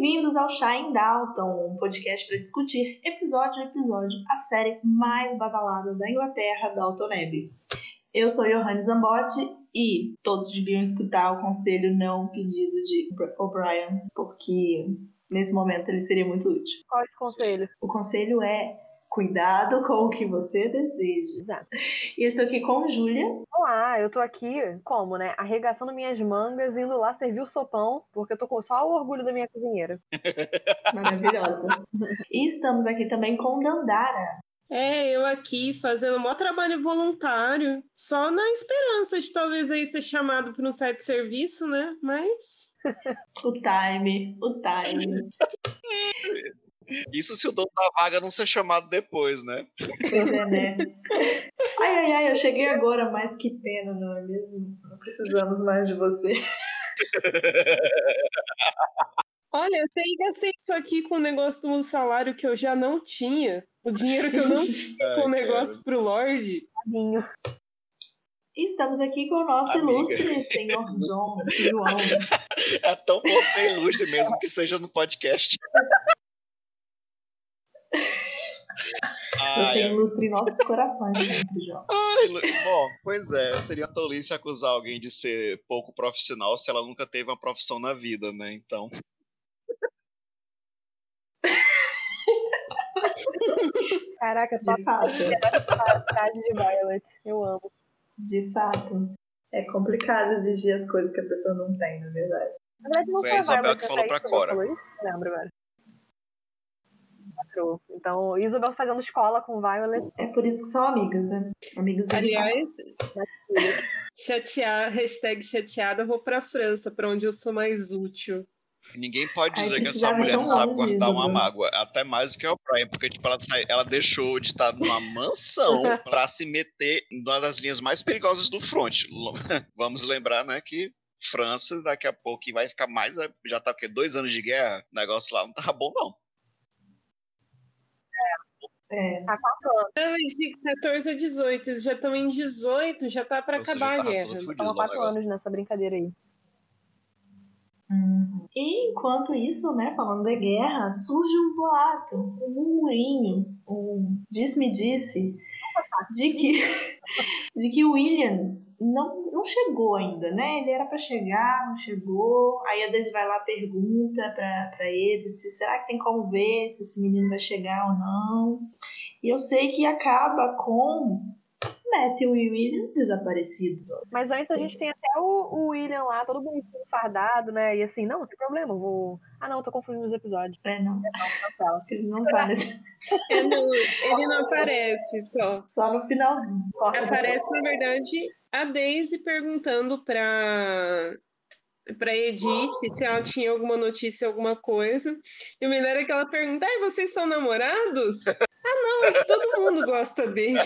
Bem-vindos ao Chá em Dalton, um podcast para discutir episódio a episódio a série mais badalada da Inglaterra, Dalton Abbey. Eu sou Johannes Zambotti e todos deviam escutar o conselho não pedido de O'Brien, porque nesse momento ele seria muito útil. Qual é esse conselho? O conselho é Cuidado com o que você deseja. Exato. E eu estou aqui com Júlia. Olá, eu tô aqui, como, né? Arregaçando minhas mangas, indo lá servir o sopão, porque eu tô com só o orgulho da minha cozinheira. Maravilhosa. e estamos aqui também com Dandara. É, eu aqui fazendo um maior trabalho voluntário, só na esperança de talvez aí ser chamado para um site de serviço, né? Mas. o time, o time. Isso se o dono da vaga não ser chamado depois, né? Pois é, né? Ai, ai, ai, eu cheguei agora, mas que pena, não é mesmo? Não precisamos mais de você. Olha, eu até gastei isso aqui com o negócio do salário que eu já não tinha. O dinheiro que eu não tinha com o negócio pro Lorde. Tadinho. E estamos aqui com o nosso Amiga. ilustre senhor João, João. É tão bom ser ilustre mesmo que seja no podcast. Você Ai, ilustre nossos corações sempre, João. ai, bom, pois é, seria tolice acusar alguém de ser pouco profissional se ela nunca teve uma profissão na vida, né? Então, Caraca, De top fato, frase de Violet. Eu amo. de fato. É complicado exigir as coisas que a pessoa não tem, na verdade. Na verdade, não Foi a Isabel que falou pra Isabel Cora. falou isso? Não lembro agora. True. Então, Isabel fazendo escola com Violet. É por isso que são amigas, né? Amigas Aliás, chatear, hashtag chateada, eu vou pra França, pra onde eu sou mais útil. ninguém pode Ai, dizer que essa mulher não sabe guardar uma mágoa. Até mais do que o Brian, porque tipo, ela, ela deixou de estar numa mansão pra se meter em uma das linhas mais perigosas do front. Vamos lembrar, né, que França daqui a pouco vai ficar mais. Já tá o quê? Dois anos de guerra? O negócio lá não tá bom, não. É, Tá quatro anos. Ah, de 14 a 18, eles já estão em 18, já tá pra Ou seja, acabar a tava guerra. há o quatro anos nessa brincadeira aí. Uhum. E enquanto isso, né, falando da guerra, surge um boato, um murmurinho, um disse-me-disse de que, de que William não, não chegou ainda, né? Ele era pra chegar, não chegou. Aí a Daisy vai lá pergunta pra, pra ele, se será que tem como ver se esse menino vai chegar ou não? E eu sei que acaba com Matthew e William desaparecidos. Mas antes a gente tem até o, o William lá, todo bonitinho, fardado, né? E assim, não, não tem problema, eu vou. Ah, não, eu tô confundindo os episódios. É, não, Cancela. ele não tá nesse. Ele não, ele não aparece só. Só no final. Aparece, na verdade, a Daisy perguntando pra, pra Edith se ela tinha alguma notícia, alguma coisa. E o melhor é que ela pergunta: Ai, vocês são namorados? ah, não, é que todo mundo gosta dele.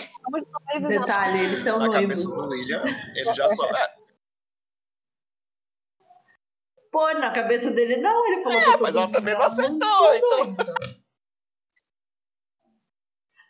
Detalhe, eles são Na noivos. cabeça do William, ele já só. É, Pô, na cabeça dele não, ele falou É, mas ela também não aceitou, então.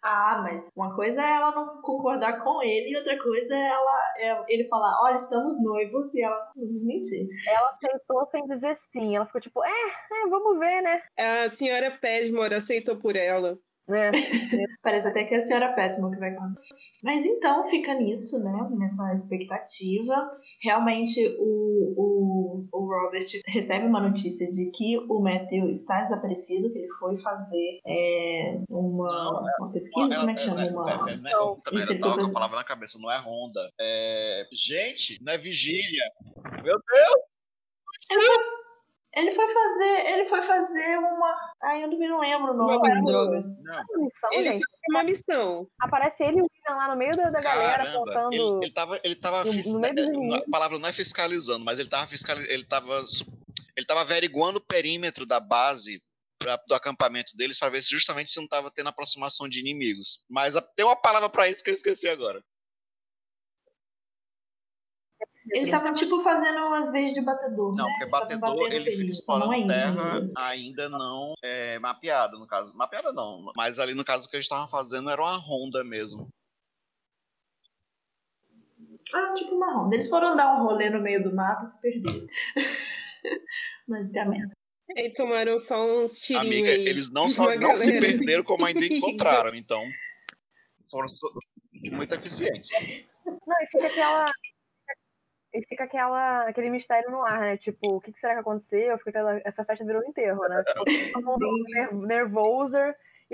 Ah, mas uma coisa é ela não concordar com ele e outra coisa é ela é ele falar, olha, estamos noivos e ela não desmentir. Ela aceitou sem dizer sim. Ela ficou tipo, é, é, vamos ver, né? A senhora Pesmore aceitou por ela. É. Parece até que é a senhora Petman que vai contar. Mas então fica nisso, né? Nessa expectativa. Realmente o, o, o Robert recebe uma notícia de que o Matthew está desaparecido, que ele foi fazer é, uma, uma pesquisa, como é que chama? Uma... É, é, é, Então, também isso não, não, a palavra na cabeça, não é Honda. É, gente, não é vigília. Meu Deus! Ele foi, ele foi fazer. Ele foi fazer uma. Ai, eu não lembro o nome Uma droga. Não, Uma missão, Ele gente. uma missão. Aparece ele e o William lá no meio da, da galera caramba. contando. Ele, ele tava. Ele tava no- fis- no meio dos é, a palavra não é fiscalizando, mas ele tava fiscalizando. Ele tava. Ele tava averiguando o perímetro da base pra, do acampamento deles para ver se justamente se não tava tendo aproximação de inimigos. Mas a, tem uma palavra para isso que eu esqueci agora. Eles estavam, tipo, fazendo umas vezes de batedor, Não, né? porque batedor ele fica período. explorando é terra ainda não é, mapeada, no caso. Mapeada não, mas ali no caso o que eles estavam fazendo era uma ronda mesmo. Ah, tipo uma ronda. Eles foram dar um rolê no meio do mato e se perderam. Basicamente. E tomaram só uns tirinhos Amiga, aí. eles não só não se perderam, como ainda encontraram. Então, foram muito eficientes. Não, e fica aquela. E fica aquela, aquele mistério no ar, né? Tipo, o que, que será que aconteceu? Fica aquela, essa festa virou um enterro, né? Todo mundo ner- nervoso.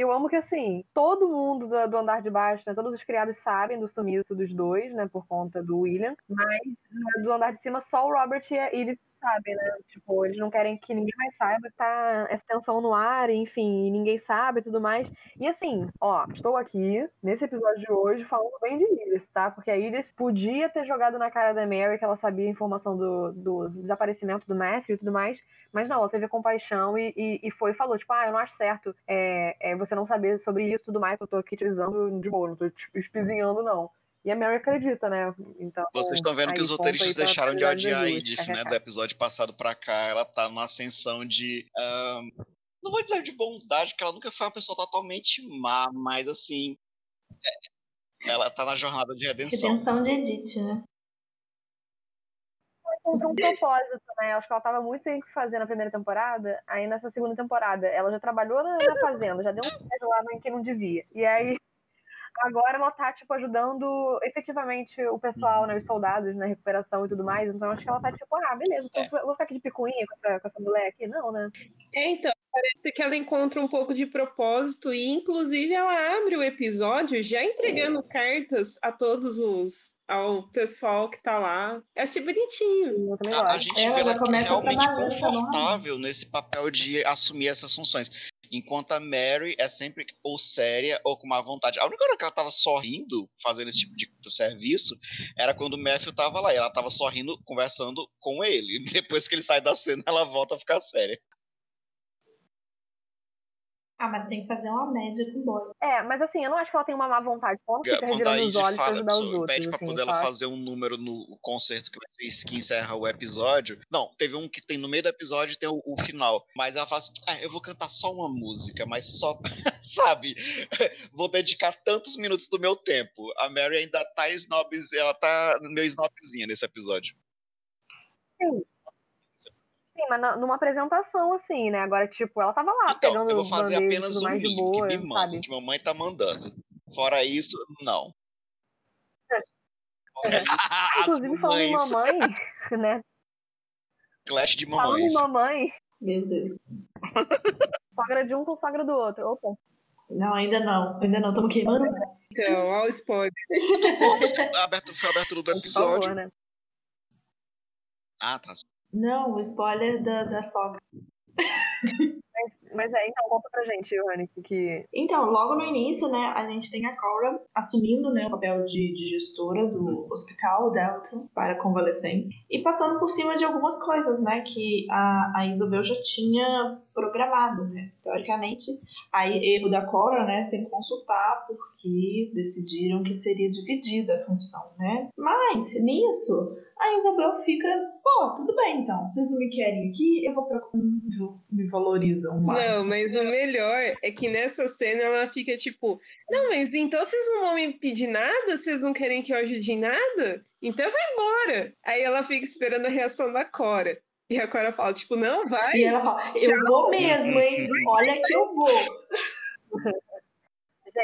Eu amo que, assim, todo mundo do, do andar de baixo, né? Todos os criados sabem do sumiço dos dois, né? Por conta do William. Mas né, do andar de cima, só o Robert e Edith sabem, né? Tipo, eles não querem que ninguém mais saiba. Tá essa tensão no ar, enfim, ninguém sabe e tudo mais. E assim, ó, estou aqui nesse episódio de hoje falando bem de Edith, tá? Porque a Edith podia ter jogado na cara da Mary que ela sabia a informação do, do desaparecimento do Matthew e tudo mais, mas não, ela teve compaixão e, e, e foi e falou, tipo, ah, eu não acho certo é, é, você não saber sobre isso e tudo mais, eu tô aqui te avisando de boa, não tô te espizinhando, não. E a Mary acredita, né? Então, Vocês estão vendo aí, que os roteiristas deixaram de odiar a Edith, né? Do episódio passado pra cá. Ela tá numa ascensão de. ahn, não vou dizer de bondade, porque ela nunca foi uma pessoa totalmente má, mas assim. é, Ela tá na jornada de redenção. Redenção de Edith, né? Encontrou um propósito, né? Acho que ela tava muito sem o que fazer na primeira temporada. Aí nessa segunda temporada, ela já trabalhou na, na fazenda, já deu um beijo lá em quem não devia. E aí, agora ela tá, tipo, ajudando efetivamente o pessoal, né? Os soldados na recuperação e tudo mais. Então acho que ela tá, tipo, ah, beleza, então vou ficar aqui de picuinha com essa, com essa mulher aqui. Não, né? É, então, parece que ela encontra um pouco de propósito e, inclusive, ela abre o episódio já entregando cartas a todos os. ao pessoal que tá lá. Eu achei bonitinho. Eu também A, a gente Ela vê já ela começa realmente tá bom? confortável nesse papel de assumir essas funções. Enquanto a Mary é sempre ou séria ou com má vontade. A única hora que ela tava sorrindo, fazendo esse tipo de serviço, era quando o Matthew tava lá. E ela tava sorrindo, conversando com ele. Depois que ele sai da cena, ela volta a ficar séria. Ah, mas tem que fazer uma média com o boy. É, mas assim, eu não acho que ela tem uma má vontade. Quando fica revirando os olhos pra fala, ajudar os pede outros. pra Assim, poder ela fazer um número no concerto que vai ser isso que encerra o episódio. Não, teve um que tem no meio do episódio tem o, o final. Mas ela fala assim: ah, eu vou cantar só uma música, mas só. Sabe? vou dedicar tantos minutos do meu tempo. A Mary ainda tá snobs, ela tá meio snobzinha nesse episódio. Sim, mas na- numa apresentação, assim, né? Agora, tipo, ela tava lá Então, pegando eu vou fazer apenas tudo um mais de mínimo, boa, que me sabe? manda, que mamãe tá mandando. Fora isso, não. As Inclusive, falando em mamãe, né? clash de Falando em mamãe, Meu Deus. sogra de um com sogra do outro. Opa. Não, ainda não. Ainda não. Estamos queimando. Então, olha o spoiler. Aberto, foi a abertura do Por episódio. favor, né? Ah, tá. Não, o spoiler da, da sogra. Mas é, então conta pra gente, Johanny, que- Então, logo no início, né, a gente tem a Cora assumindo, né, o papel de, de gestora do hospital Delta para convalescentes e passando por cima de algumas coisas, né, que a, a Isabel já tinha programado, né. Teoricamente, aí erro da Cora, né, sem consultar, porque decidiram que seria dividida a função, né. Mas, nisso, a Isabel fica, pô, tudo bem então, vocês não me querem aqui, eu vou pra onde me valorizam mais. Não, mas o melhor é que nessa cena ela fica tipo: Não, mas então vocês não vão me pedir nada? Vocês não querem que eu ajude em nada? Então vai embora. Aí ela fica esperando a reação da Cora. E a Cora fala: Tipo, não, vai. E ela fala, eu vou mesmo, hein? Olha que eu vou.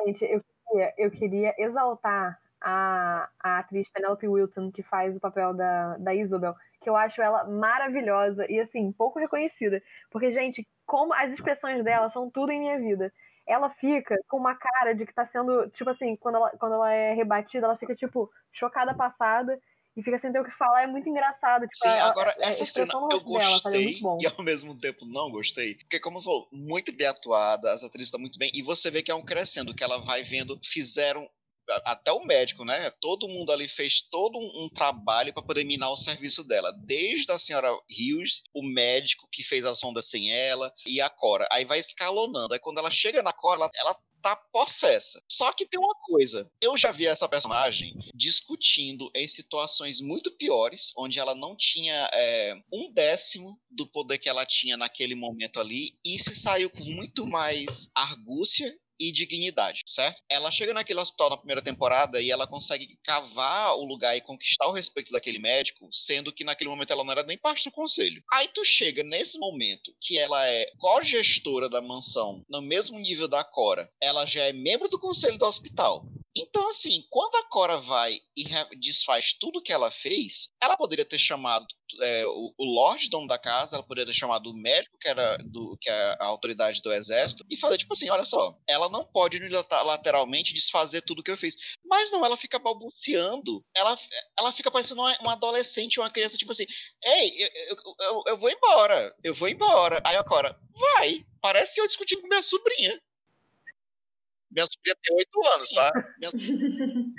Gente, eu queria, eu queria exaltar a, a atriz Penelope Wilton, que faz o papel da, da Isabel, que eu acho ela maravilhosa e, assim, pouco reconhecida. Porque, gente, como as expressões dela são tudo em minha vida. Ela fica com uma cara de que tá sendo, tipo assim, quando ela, quando ela é rebatida, ela fica, tipo, chocada passada e fica sem ter o que falar. É muito engraçado. Tipo, Sim, agora a- a essa cena eu dela? É gostei bom. e ao mesmo tempo não gostei. Porque, como eu falou, muito bem atuada, as atrizes estão muito bem, e você vê que é um crescendo, que ela vai vendo, fizeram até o médico, né? Todo mundo ali fez todo um, trabalho para poder minar o serviço dela. Desde a senhora Hughes, o médico que fez a sonda sem ela, e a Cora. Aí vai escalonando. Aí quando ela chega na Cora, ela, ela tá possessa. Só que tem uma coisa, eu já vi essa personagem discutindo em situações muito piores, onde ela não tinha é, um décimo do poder que ela tinha naquele momento ali, e se saiu com muito mais argúcia e dignidade, certo? Ela chega naquele hospital na primeira temporada e ela consegue cavar o lugar e conquistar o respeito daquele médico, sendo que naquele momento ela não era nem parte do conselho. Aí tu chega nesse momento que ela é co-gestora da mansão, no mesmo nível da Cora, ela já é membro do conselho do hospital. Então, assim, quando a Cora vai e desfaz tudo que ela fez, ela poderia ter chamado é, o, o Lorde dono da casa, ela poderia ter chamado o médico, que era do, que é a autoridade do exército, e fazer tipo assim: olha só, ela não pode unilateralmente desfazer tudo que eu fiz. Mas não, ela fica balbuciando, ela, ela fica parecendo uma, uma adolescente, uma criança, tipo assim: ei, eu, eu, eu, eu vou embora, eu vou embora. Aí a Cora, vai, parece eu discutindo com minha sobrinha. Minha sobrinha tem oito anos, tá? Minha...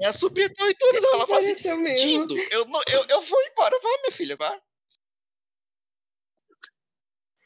Minha sobrinha tem oito anos, ela fala assim, mesmo. Dindo, eu, eu, eu vou embora, vai, minha filha, vai.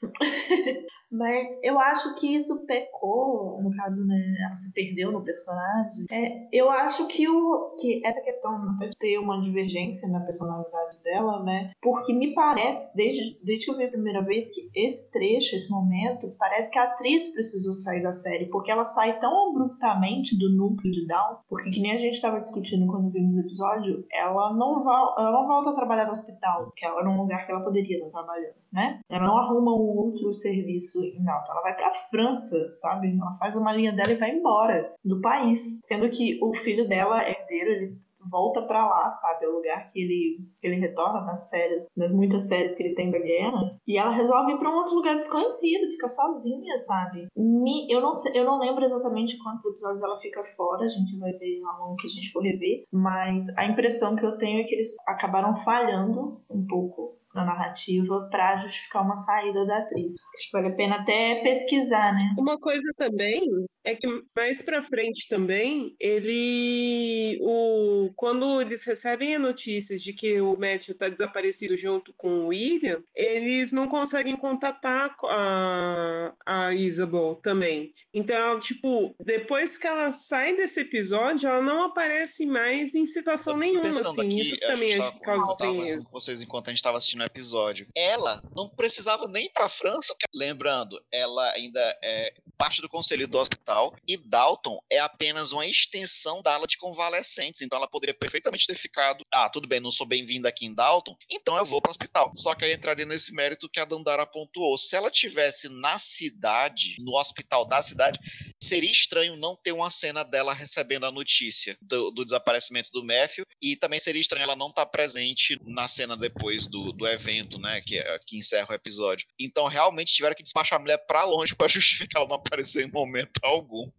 Mas eu acho que isso pecou, no caso, né, ela se perdeu no personagem. É, eu acho que, o, que essa questão de ter uma divergência na personalidade dela, né, porque me parece, desde, desde que eu vi a primeira vez, que esse trecho, esse momento, parece que a atriz precisou sair da série, porque ela sai tão abruptamente do núcleo de Down, porque que nem a gente estava discutindo quando vimos o episódio, ela não, ela não volta a trabalhar no hospital, que era um lugar que ela poderia estar trabalhando, né? Ela não arruma um outro serviço não, então ela vai pra França, sabe? Ela faz a malinha dela e vai embora do país. Sendo que o filho dela, herdeiro, ele volta para lá, sabe? É o lugar que ele, que ele retorna nas férias, nas muitas férias que ele tem da guerra. E ela resolve ir pra um outro lugar desconhecido, fica sozinha, sabe? Me, eu, não sei, eu não lembro exatamente quantos episódios ela fica fora, a gente vai ver ao longo que a gente for rever, mas a impressão que eu tenho é que eles acabaram falhando um pouco na narrativa para justificar uma saída da atriz. Acho que vale a pena até pesquisar, né? Uma coisa também é que mais para frente também, ele o quando eles recebem a notícia de que o Matthew está desaparecido junto com o William, eles não conseguem contatar a, a Isabel também. Então, tipo, depois que ela sai desse episódio, ela não aparece mais em situação nenhuma, assim. Aqui, Isso também acho que causa estranheza. vocês enquanto a gente estava assistindo episódio. Ela não precisava nem ir para França, porque, lembrando, ela ainda é parte do conselho do hospital e Dalton é apenas uma extensão da ala de convalescentes, então ela poderia perfeitamente ter ficado, ah, tudo bem, não sou bem-vinda aqui em Dalton, então eu vou para o hospital. Só que aí entraria nesse mérito que a Dandara pontuou. Se ela tivesse na cidade, no hospital da cidade, seria estranho não ter uma cena dela recebendo a notícia do, do desaparecimento do Matthew e também seria estranho ela não estar tá presente na cena depois do, do evento, né, que, é, que encerra o episódio. Então realmente tiveram que despachar a mulher para longe para justificar ela não aparecer em momento algum.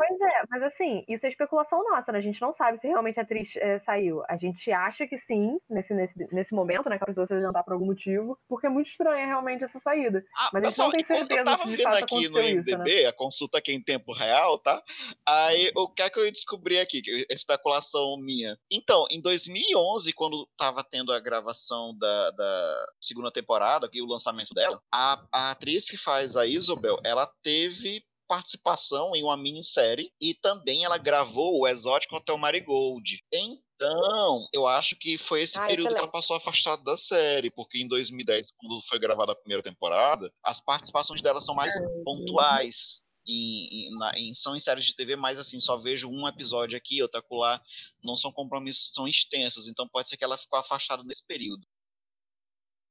Pois é, mas assim, isso é especulação nossa, né? A gente não sabe se realmente a atriz é, saiu. A gente acha que sim, nesse, nesse, nesse momento, né? Que a pessoa se apresentar por algum motivo, porque é muito estranha realmente essa saída. Ah, mas a gente não tem certeza se de fato aqui no MDB, isso, né? a consulta aqui em tempo real, tá? Aí, o que é que eu descobri aqui? Especulação minha. Então, em 2011, quando tava tendo a gravação da, da segunda temporada, aqui, o lançamento dela, a, a atriz que faz a Isabel, ela teve participação em uma minissérie e também ela gravou o Exótico Hotel Marigold. Então, eu acho que foi esse ah, período excelente. que ela passou afastada da série, porque em 2010, quando foi gravada a primeira temporada, as participações dela são mais pontuais. Em, em, na, em, são em séries de TV, mas assim, só vejo um episódio aqui, outro acolá, não são compromissos, são extensos, então pode ser que ela ficou afastada nesse período.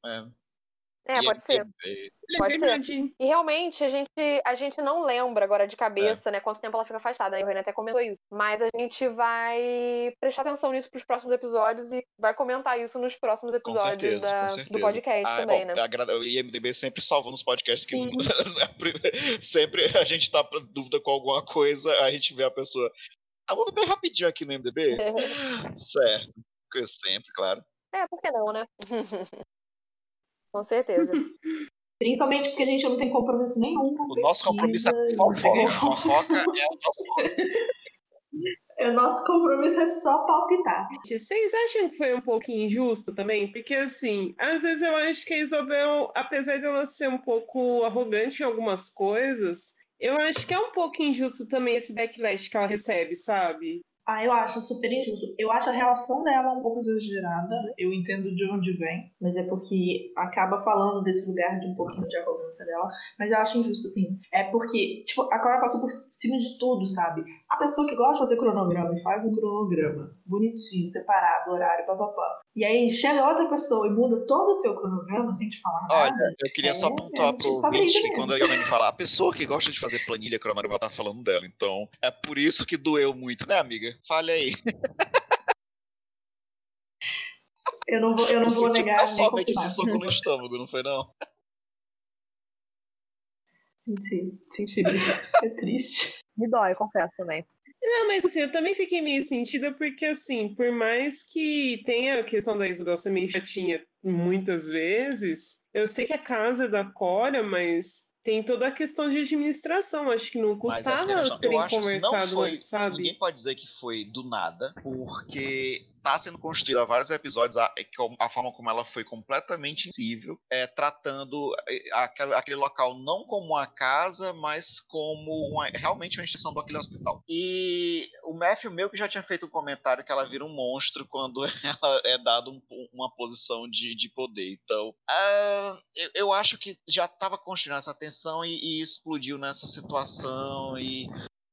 É. É, pode ser. Pode ser. E realmente a gente, a gente não lembra agora de cabeça, é. né, quanto tempo ela fica afastada. Aí o Renan até comentou isso. Mas a gente vai prestar atenção nisso pros próximos episódios e vai comentar isso nos próximos episódios certeza, da, do podcast ah, também, bom, né? O IMDB sempre salva nos podcasts Sim. que sempre a gente tá pra dúvida com alguma coisa, a gente vê a pessoa. Ah, vou bem rapidinho aqui no IMDB. certo. Sempre, claro. É, por que não, né? Com certeza. Principalmente porque a gente não tem compromisso nenhum. o nosso compromisso é fofoca. fofoca é o nosso é só palpitar. Vocês acham que foi um pouco injusto também? Porque, assim, às vezes eu acho que a Isabel, apesar de ela ser um pouco arrogante em algumas coisas, eu acho que é um pouco injusto também esse backlash que ela recebe, sabe? Ah, eu acho super injusto. Eu acho a relação dela um pouco exagerada. Eu entendo de onde vem, mas é porque acaba falando desse lugar de um pouquinho de arrogância dela. Mas eu acho injusto, assim. É porque, tipo, a Cora passou por cima de tudo, sabe? A pessoa que gosta de fazer cronograma e faz um cronograma bonitinho, separado, horário, papapá. E aí chega outra pessoa e muda todo o seu cronograma sem te falar nada. Olha, eu queria só é, pontuar é, pro tipo, ouvinte que quando a Yolene fala, a pessoa que gosta de fazer planilha cronograma tá falando dela. Então, é por isso que doeu muito, né, amiga? Fale aí. Eu não vou, eu não Tu vou negar. somente esse soco no estômago, não foi não? Senti, senti. É triste. Me dói, confesso também. Não, mas assim, eu também fiquei meio sentida porque, assim, por mais que tenha a questão da Isabel ser meio chatinha muitas vezes, eu sei que a casa é da Cora, mas tem toda a questão de administração. Acho que não custava questão- elas terem conversado foi, sabe? Ninguém pode dizer que foi do nada, porque tá sendo construído há vários episódios a, é a forma como ela foi completamente insensível, é, tratando é, aquele, aquele local não como uma casa, mas como uma- realmente uma instituição do hospital. E o Matthew meio que já tinha feito um comentário que ela vira um monstro quando ela é dada um- uma posição de, de poder. Então, ah, eu, eu acho que já estava construindo essa tensão e, e explodiu nessa situação e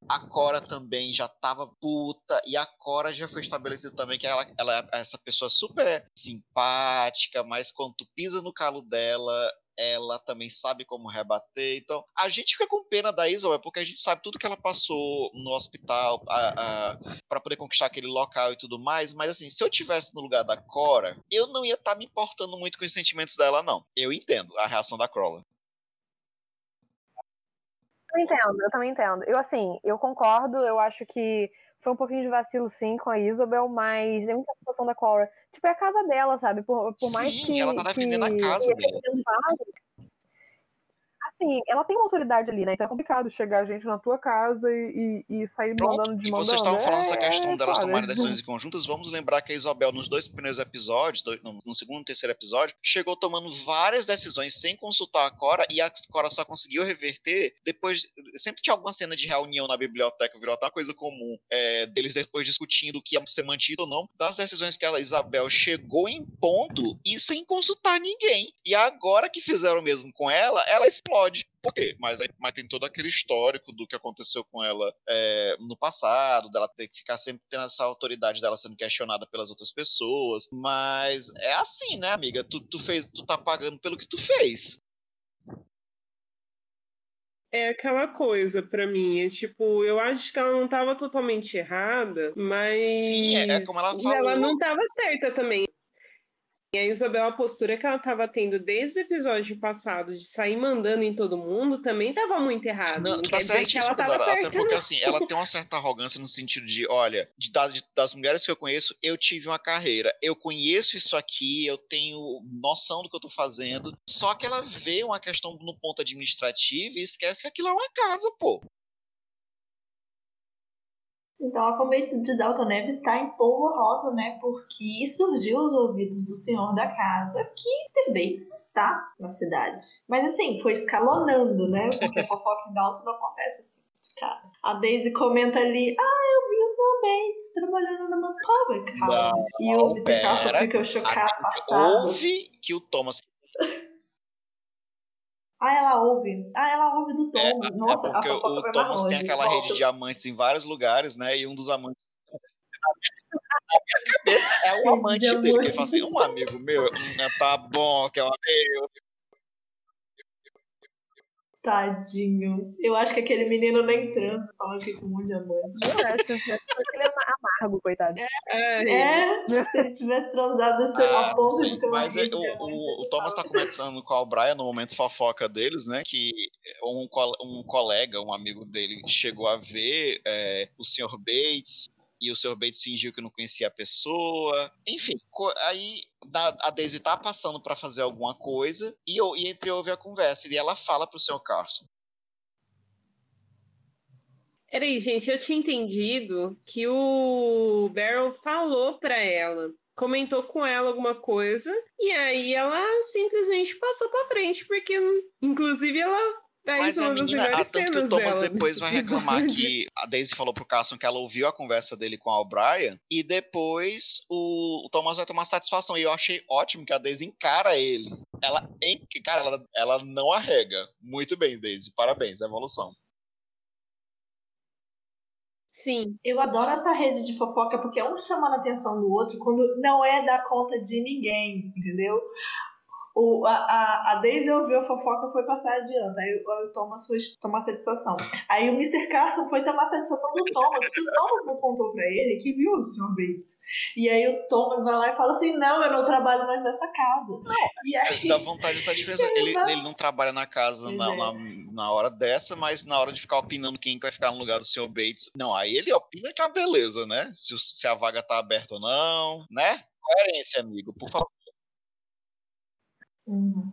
a Cora também já tava puta, e a Cora já foi estabelecido também que ela, ela é essa pessoa super simpática, mas quando tu pisa no calo dela, ela também sabe como rebater. Então, a gente fica com pena da Isabel, porque a gente sabe tudo que ela passou no hospital para poder conquistar aquele local e tudo mais. Mas, assim, se eu tivesse no lugar da Cora, eu não ia estar me importando muito com os sentimentos dela, não. Eu entendo a reação da Crawler. Eu entendo, eu também entendo. Eu, assim, eu concordo, eu acho que foi um pouquinho de vacilo, sim, com a Isabel, mas é muita situação da Cora. Tipo, é a casa dela, sabe? Por, por mais Sim, que. ela tá defendendo a que- casa que dela. vários, Assim, ela tem uma autoridade ali, né? Então é complicado chegar gente na tua casa e, e, e sair Pronto, mandando, e desmandando. vocês estavam falando é, essa questão é delas foda. tomarem decisões conjuntas. Vamos lembrar que a Isabel, nos dois primeiros episódios, no, no segundo e terceiro episódio, chegou tomando várias decisões sem consultar a Cora e a Cora só conseguiu reverter depois. Sempre tinha alguma cena de reunião na biblioteca, virou até uma coisa comum, é, deles depois discutindo o que ia ser mantido ou não, das decisões que a Isabel chegou impondo e sem consultar ninguém. E agora que fizeram o mesmo com ela, ela explode. Quê? Mas, mas tem todo aquele histórico do que aconteceu com ela é, no passado, dela ter que ficar sempre tendo essa autoridade dela sendo questionada pelas outras pessoas. Mas é assim, né, amiga? Tu, tu fez, tu tá pagando pelo que tu fez. É aquela coisa pra mim, é tipo, eu acho que ela não tava totalmente errada, mas Sim, é- é como ela falou. ela não tava certa também. E a Isabel, a postura que ela tava tendo desde o episódio passado de sair mandando em todo mundo também tava muito errada. Não, Não, tá certíssimo, ela tava. Até certa, porque, não. assim, ela tem uma certa arrogância no sentido de, olha, de, de- das mulheres que eu conheço, eu tive uma carreira. Eu conheço isso aqui, eu tenho noção do que eu tô fazendo. Só que ela vê uma questão no ponto administrativo e esquece que aquilo é uma casa, pô. Então a fanbase de Dalton Neves está em polvorosa, né? Porque surgiu aos ouvidos do senhor da casa que Mr. Bates está na cidade. Mas assim, foi escalonando, né? Porque a fofoca em Dalton não acontece assim. Cara. A Daisy comenta ali, ah, eu vi o Sr. Bates trabalhando numa public house. Não, e o Mr. Carlson pera. ficou chocado, passado. Ouve que o Thomas. Ah, ela ouve. Ah, ela ouve do Tom. É, Nossa, é a porque fofoca o vai Thomas tem aquela Volta. rede de diamantes em vários lugares, né? E um dos amantes. Na minha cabeça é o amante de dele. Que ele amantes. fala assim: um amigo meu, hum, tá bom, que é um amigo. Tadinho. Eu acho que aquele menino nem transa, falando que com um monte de amor. Eu acho, eu acho que ele é amargo, coitado. Ai, É, se ele tivesse transado assim, Ah, a ponto sim, de ter uma mas é, de o, o, o ele Thomas fala. tá começando com o Brian no momento fofoca deles, né? Que um, um colega, um amigo dele, chegou a ver é, o Sr. Bates e o Sr. Bates fingiu que não conhecia a pessoa. Enfim, aí a Daisy tá passando pra fazer alguma coisa e, e entre ouve a conversa e ela fala pro Sr. Carson. Peraí, gente, eu tinha entendido que o Beryl falou pra ela, comentou com ela alguma coisa, e aí ela simplesmente passou pra frente, porque, inclusive, ela Mas a menina, a, tanto que o Thomas depois vai reclamar episódio. que a Daisy falou pro Carson que ela ouviu a conversa dele com a O'Brien, e depois o, o Thomas vai tomar satisfação. E eu achei ótimo que a Daisy encara ele. Ela, en- cara, ela, ela não arrega. Muito bem, Daisy. Parabéns, evolução. Sim, Eu adoro essa rede de fofoca porque é um chamando a atenção do outro quando não é dar conta de ninguém, entendeu? O, a, a, a Daisy ouviu a fofoca e foi passar adiante. Aí o, o Thomas foi tomar satisfação. Aí o Mr. Carson foi tomar satisfação do Thomas. E o Thomas não contou pra ele que viu o Sr. Bates. E aí o Thomas vai lá e fala assim: Não, eu não trabalho mais nessa casa. E aí, Dá vontade de satisfazer. Ele, ele não trabalha na casa na, é. na, na hora dessa, mas na hora de ficar opinando quem vai ficar no lugar do Sr. Bates. Não, aí ele opina que é uma beleza, né? Se, se a vaga tá aberta ou não, né? Coerência, amigo, por favor. Uhum.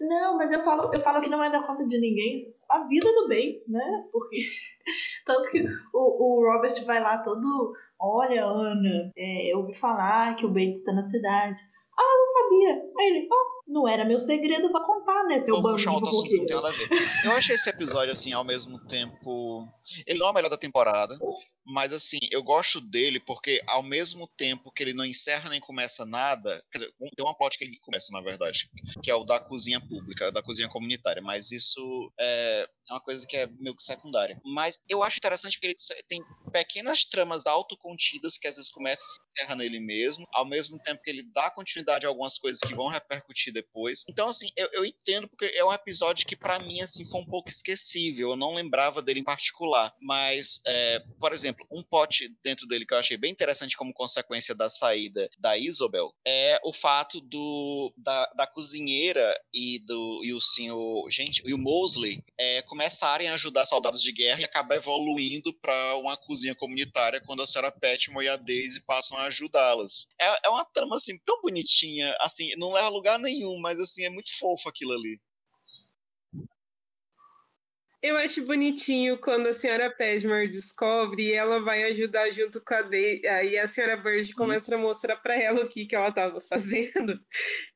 Não, mas eu falo, eu falo que não é dar conta de ninguém a vida do Bates, né? Porque tanto que o, o Robert vai lá todo, olha, Ana, é, eu ouvi falar que o Bates tá na cidade. Ah, eu não sabia. Aí ele, ah, não era meu segredo pra contar, né, seu Vamos puxar um outro assunto que não tem nada a ver. Eu achei esse episódio, assim, ao mesmo tempo. Ele não é o melhor da temporada, mas, assim, eu gosto dele porque, ao mesmo tempo que ele não encerra nem começa nada. Quer dizer, tem uma plot que ele começa, na verdade, que é o da cozinha pública, da cozinha comunitária, mas isso é é uma coisa que é meio que secundária. Mas eu acho interessante porque ele tem pequenas tramas autocontidas que às vezes começam e se encerra nele mesmo, ao mesmo tempo que ele dá continuidade a algumas coisas que vão repercutir depois. Então, assim, eu, eu entendo porque é um episódio que pra mim, assim, foi um pouco esquecível. Eu não lembrava dele em particular. Mas, é, por exemplo, um pote dentro dele que eu achei bem interessante como consequência da saída da Isobel é o fato do da, da cozinheira e do e o senhor, gente, e o Mosley é, começarem a ajudar soldados de guerra e acabar evoluindo para uma cozinha comunitária quando a senhora Petmore e a Daisy passam a ajudá-las. É, é uma trama assim tão bonitinha, assim, não leva lugar nenhum, mas assim é muito fofo aquilo ali. Eu acho bonitinho quando a senhora Pesmer descobre e ela vai ajudar junto com a Day. Aí a senhora Bird começa a mostrar pra ela o que, que ela estava fazendo.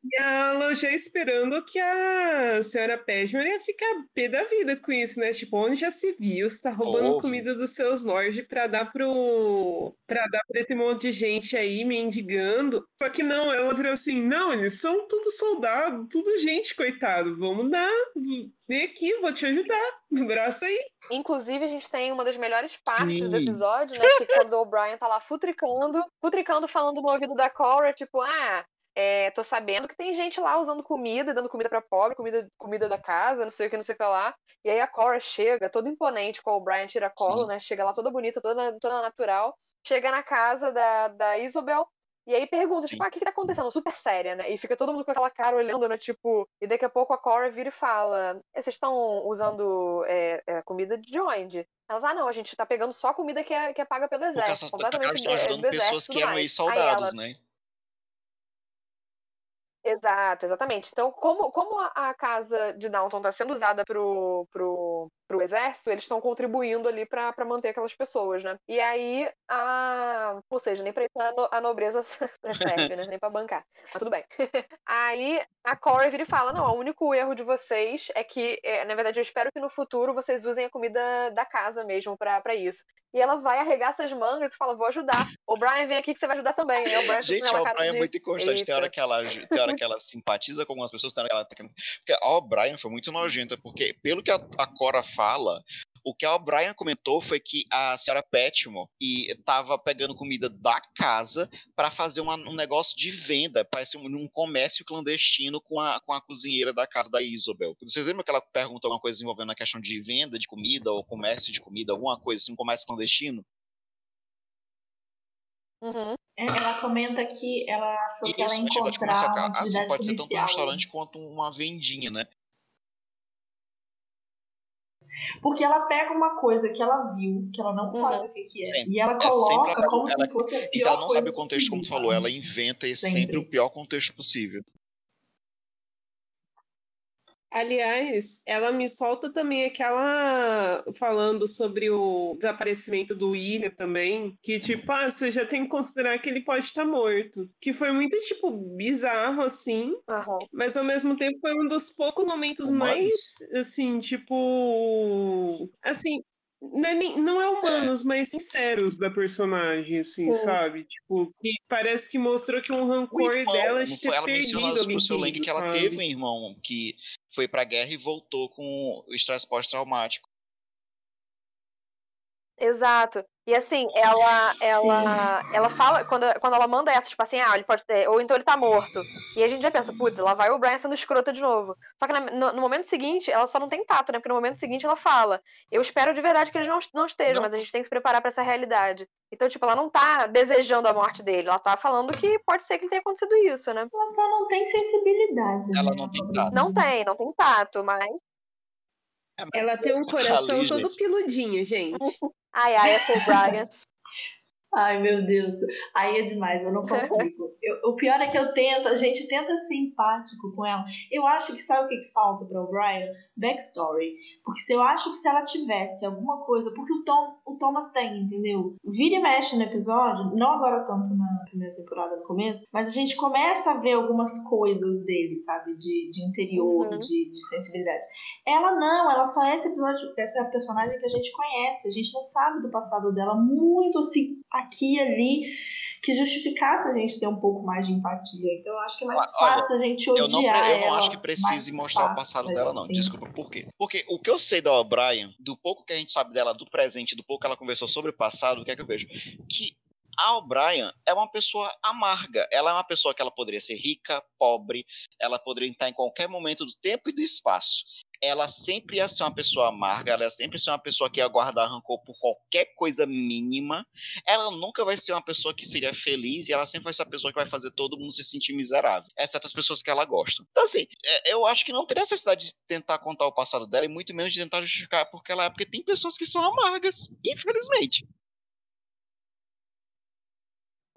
E ela já esperando que a senhora Pesmer ia ficar pé da vida com isso, né? Tipo, onde já se viu? Você tá roubando Ovo. comida dos seus lords pra dar pro. pra dar pra esse monte de gente aí mendigando. Só que não, ela virou assim: não, eles são tudo soldado, tudo gente, coitado. Vamos dar. Vem aqui, vou te ajudar. Braço aí. Inclusive, a gente tem uma das melhores partes do Sim. episódio, né? Que quando o Brian tá lá futricando, futricando, falando no ouvido da Cora, tipo, ah, é, tô sabendo que tem gente lá usando comida, dando comida pra pobre, comida, comida da casa, não sei o que, não sei o que lá. E aí a Cora chega, toda imponente, com o Brian tira colo, Sim. né? Chega lá toda bonita, toda, toda natural. Chega na casa da, da Isabel. E aí pergunta, tipo, ah, o que, que tá acontecendo? Super séria, né? E fica todo mundo com aquela cara olhando, né? Tipo, e daqui a pouco a Cora vira e fala: "Eh, Vocês estão usando é, é, comida de onde? Elas, ah, não, a gente tá pegando só comida que é, que é paga pelo exército. essas completamente do- ajudando do exército pessoas que tudo eram ex-soldados, Aí ela, né? Exato, exatamente. Então, como, como a, a casa de Downton está sendo usada pro, pro, pro exército, eles estão contribuindo ali para manter aquelas pessoas, né? E aí, a... ou seja, nem pra isso a, no- a nobreza serve, né? Nem pra bancar. Mas tudo bem. Aí a Corey vira e fala: Não, o único erro de vocês é que, é, na verdade, eu espero que no futuro vocês usem a comida da casa mesmo pra isso. E ela vai arregaça as mangas e fala: Vou ajudar. O Brian vem aqui que você vai ajudar também. Aí o Brian Gente, cara O'Brien é muito inconstante. Tem hora que ela, tem hora que ela simpatiza com algumas pessoas, tem hora que ela tá. Porque a O'Brien foi muito nojenta, porque, pelo que a, a Cora fala, o que a O'Brien comentou foi que a senhora Petmore e tava pegando comida da casa para fazer uma- um negócio de venda, parece um, um comércio clandestino com a, com a cozinheira da casa da Isabel. Vocês lembram que ela perguntou alguma coisa envolvendo a questão de venda de comida ou comércio de comida, alguma coisa assim, um comércio clandestino? Uhum. É, Ela comenta que ela achou que ela comercial. Assim, pode ser tanto um restaurante quanto uma vendinha, né? Porque ela pega uma coisa que ela viu, que ela não sabe o que, que é, Sempre. e ela É sempre coloca a- como ela- se fosse a pior E se ela não sabe o contexto, como tu possível, falou, ela inventa sempre, Sempre. o pior contexto possível. Aliás, ela me solta também aquela falando sobre o desaparecimento do William também, que tipo, ah, você já tem que considerar que ele pode estar morto, que foi muito tipo bizarro assim, Aham. mas ao mesmo tempo foi um dos poucos momentos mais assim, tipo, assim, não é, nem- não é humanos, mas sinceros da personagem, assim, Sim. sabe? Tipo, que parece que mostrou que um rancor irmão, dela de foi, ter ela perdido alguém pro querido, que ela sabe? teve um irmão que foi pra guerra e voltou com o estresse pós-traumático. Exato. E assim, ela, ela, ela fala, quando, quando ela manda essa, tipo assim, ah, ele pode ter, ou então ele tá morto. E a gente já pensa, putz, lá vai o Brian sendo escrota de novo. Só que na- no, no momento seguinte, ela só não tem tato, né? Porque no momento seguinte ela fala, eu espero de verdade que eles não, não estejam, Não. mas a gente tem que se preparar pra essa realidade. Então, tipo, ela não tá desejando a morte dele, ela tá falando que pode ser que tenha acontecido isso, né? Ela só não tem sensibilidade. Ela né, não tem tato. Não tem, não tem tato, mas. Ela tem um coração Ali, todo gente. piludinho, gente. Ai, ai, é o Brian. Ai, meu Deus. Aí é demais, eu não consigo. Eu- o pior é que eu tento, a gente tenta ser empático com ela. Eu acho que sabe o que que falta para o Brian? Backstory. Porque se eu acho que se ela tivesse alguma coisa. Porque o, Tom, o Thomas tem, entendeu? Vira e mexe no episódio, não agora tanto na primeira temporada no começo, mas a gente começa a ver algumas coisas dele, sabe? De, de interior, Uhum. de, de sensibilidade. Ela não, ela só é esse episódio, essa personagem que a gente conhece. A gente não sabe do passado dela muito assim, aqui e ali, que justificasse a gente ter um pouco mais de empatia. Então eu acho que é mais Olha, fácil a gente Eu não, odiar eu não acho que precise mostrar o passado dela, não. assim, Desculpa, por quê? Porque o que eu sei da O'Brien, do pouco que a gente sabe dela do presente, do pouco que ela conversou sobre o passado, o que é que eu vejo? Que a O'Brien é uma pessoa amarga. Ela é uma pessoa que ela poderia ser rica, pobre, ela poderia estar em qualquer momento do tempo e do espaço. Ela sempre ia ser uma pessoa amarga, ela ia sempre ser uma pessoa que ia guardar rancor por qualquer coisa mínima. Ela nunca vai ser uma pessoa que seria feliz e ela sempre vai ser uma pessoa que vai fazer todo mundo se sentir miserável, exceto as pessoas que ela gosta. Então, assim, é, eu acho que não tem necessidade de tentar contar o passado dela e muito menos de tentar justificar porque ela é, porque tem pessoas que são amargas, infelizmente.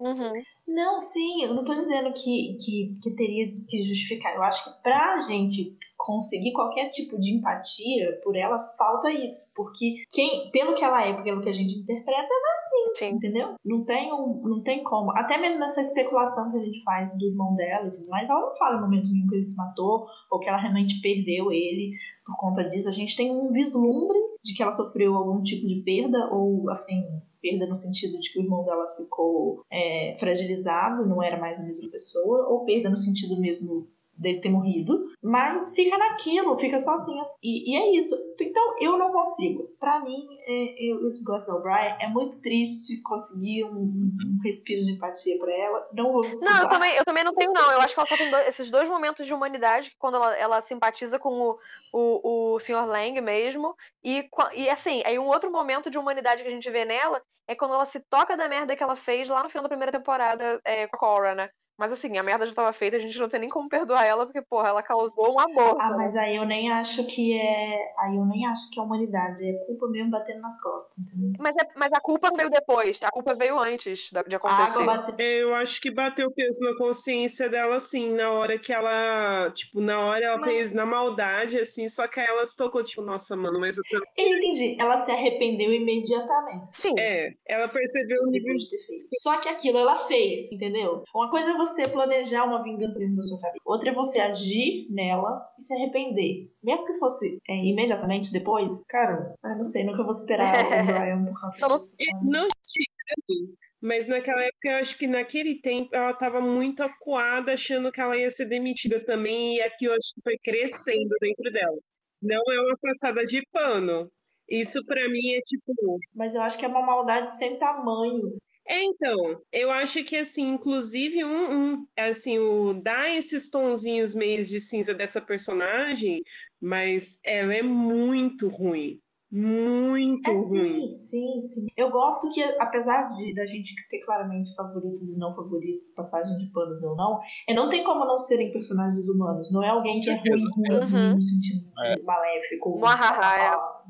Uhum. Não, sim, eu não tô dizendo que, que, que teria que justificar. Eu acho que pra gente conseguir qualquer tipo de empatia por ela, falta isso. Porque quem, pelo que ela é, pelo que a gente interpreta, ela é assim, Sim. entendeu? Não tem, um, não tem como. Até mesmo nessa especulação que a gente faz do irmão dela e tudo mais, ela não fala no momento nenhum que ele se matou ou que ela realmente perdeu ele por conta disso. A gente tem um vislumbre de que ela sofreu algum tipo de perda ou, assim, perda no sentido de que o irmão dela ficou é, fragilizado, não era mais a mesma pessoa, ou perda no sentido mesmo dele ter morrido, mas fica naquilo, fica só assim, assim. E, e é isso. Então eu não consigo. Pra mim, é, eu, eu desgosto da O'Brien, é muito triste conseguir um, um- respiro de empatia pra ela. Não vou Não, eu desculpar. também, eu também não tenho, não. Eu acho que ela só tem dois- esses dois momentos de humanidade, que quando ela, ela simpatiza com o, o, o Sr. Lang mesmo. E, e assim, aí um outro momento de humanidade que a gente vê nela é quando ela se toca da merda que ela fez lá no final da primeira temporada é, com a Cora, né? Mas assim, a merda já tava feita, a gente não tem nem como perdoar ela, porque, porra, ela causou um aborto. Ah, né? mas aí eu nem acho que é. Aí eu nem acho que é humanidade. É culpa mesmo batendo nas costas, entendeu? Mas, é- mas a culpa veio depois, a culpa veio antes de A acontecer. É, Eu acho que bateu peso na consciência dela, assim, na hora que ela, tipo, na hora ela Mas- fez na maldade, assim, só que aí ela se tocou, tipo, nossa, mano, mas eu também. Eu entendi. Ela se arrependeu imediatamente. Sim. É, ela percebeu o nível de ter feito. Só que aquilo ela fez, entendeu? Uma coisa é você planejar uma vingança dentro da sua cabeça. Outra é você agir nela e se arrepender. Mesmo que fosse é, imediatamente depois, cara, eu não sei, nunca vou superar o Brian por causa Eu não- justifica, mas naquela época eu acho que naquele tempo ela tava muito acuada, achando que ela ia ser demitida também, e aquilo acho que foi crescendo dentro dela. Não é uma passada de pano. Isso pra mim é tipo. Mas eu acho que é uma maldade sem tamanho. É, então, eu acho que assim, inclusive um, um assim, o dá esses tonzinhos meios de cinza dessa personagem, mas ela é muito ruim. Muito É ruim. sim, sim, sim. Eu gosto que, apesar de da gente ter claramente favoritos e não favoritos, passagem de panos ou não, é, não tem como não serem personagens humanos. Não é alguém que é ruim, ruim, Uhum. no sentido de maléfico. É.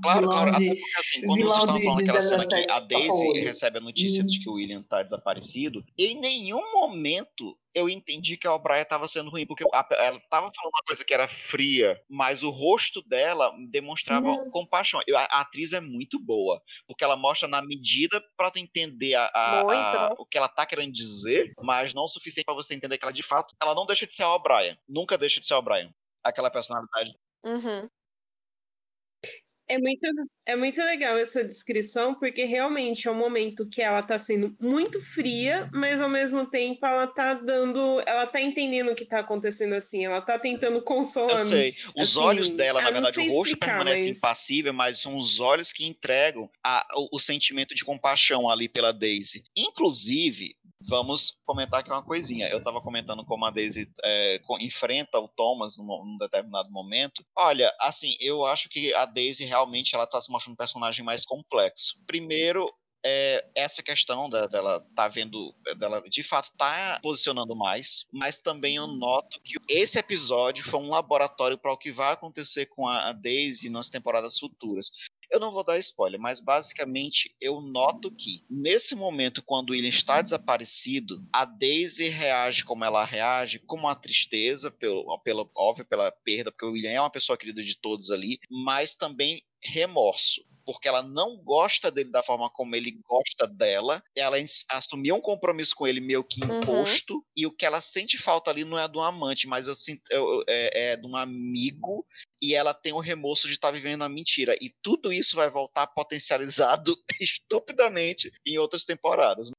Claro, claro. de- Até porque, assim, quando vocês estavam de- falando de daquela cena que 007 a Daisy recebe a notícia de Uhum. que o William tá desaparecido, em nenhum momento eu entendi que a O'Brien tava sendo ruim, porque ela tava falando uma coisa que era fria, mas o rosto dela demonstrava Não. compaixão. A, atriz é muito boa, porque ela mostra na medida pra tu entender a- a- a- né? o que ela tá querendo dizer, mas não o suficiente pra você entender que ela de fato, ela não deixa de ser a O'Brien. Nunca deixa de ser a O'Brien. Aquela personalidade Uhum. É muito, é muito legal essa descrição, porque realmente é um momento que ela tá sendo muito fria, mas ao mesmo tempo ela tá dando. Ela tá entendendo o que tá acontecendo assim, ela tá tentando consolar. Eu sei. Os assim, olhos dela, na verdade, o rosto explicar, permanece mas- impassível, mas são os olhos que entregam a- o, o sentimento de compaixão ali pela Daisy. Inclusive, vamos comentar aqui uma coisinha. Eu tava comentando como a Daisy é, enfrenta o Thomas num, num determinado momento. Olha, assim, eu acho que a Daisy realmente ela tá se mostrando um personagem mais complexo. Primeiro, é, essa questão da- dela tá vendo, dela de fato tá posicionando mais, mas também eu noto que esse episódio foi um laboratório para o que vai acontecer com a, a Daisy nas temporadas futuras. Eu não vou dar spoiler, mas basicamente eu noto que nesse momento, quando o William está desaparecido, a Daisy reage como ela reage, com uma tristeza, pelo, pelo, óbvio, pela perda, porque o William é uma pessoa querida de todos ali, mas também remorso porque ela não gosta dele da forma como ele gosta dela. Ela assumiu um compromisso com ele meio que Uhum. imposto. E o que ela sente falta ali não é de um amante, mas eu sinto, eu- é, é de um amigo. E ela tem o remorso de estar vivendo a mentira. E tudo isso vai voltar potencializado estupidamente em outras temporadas.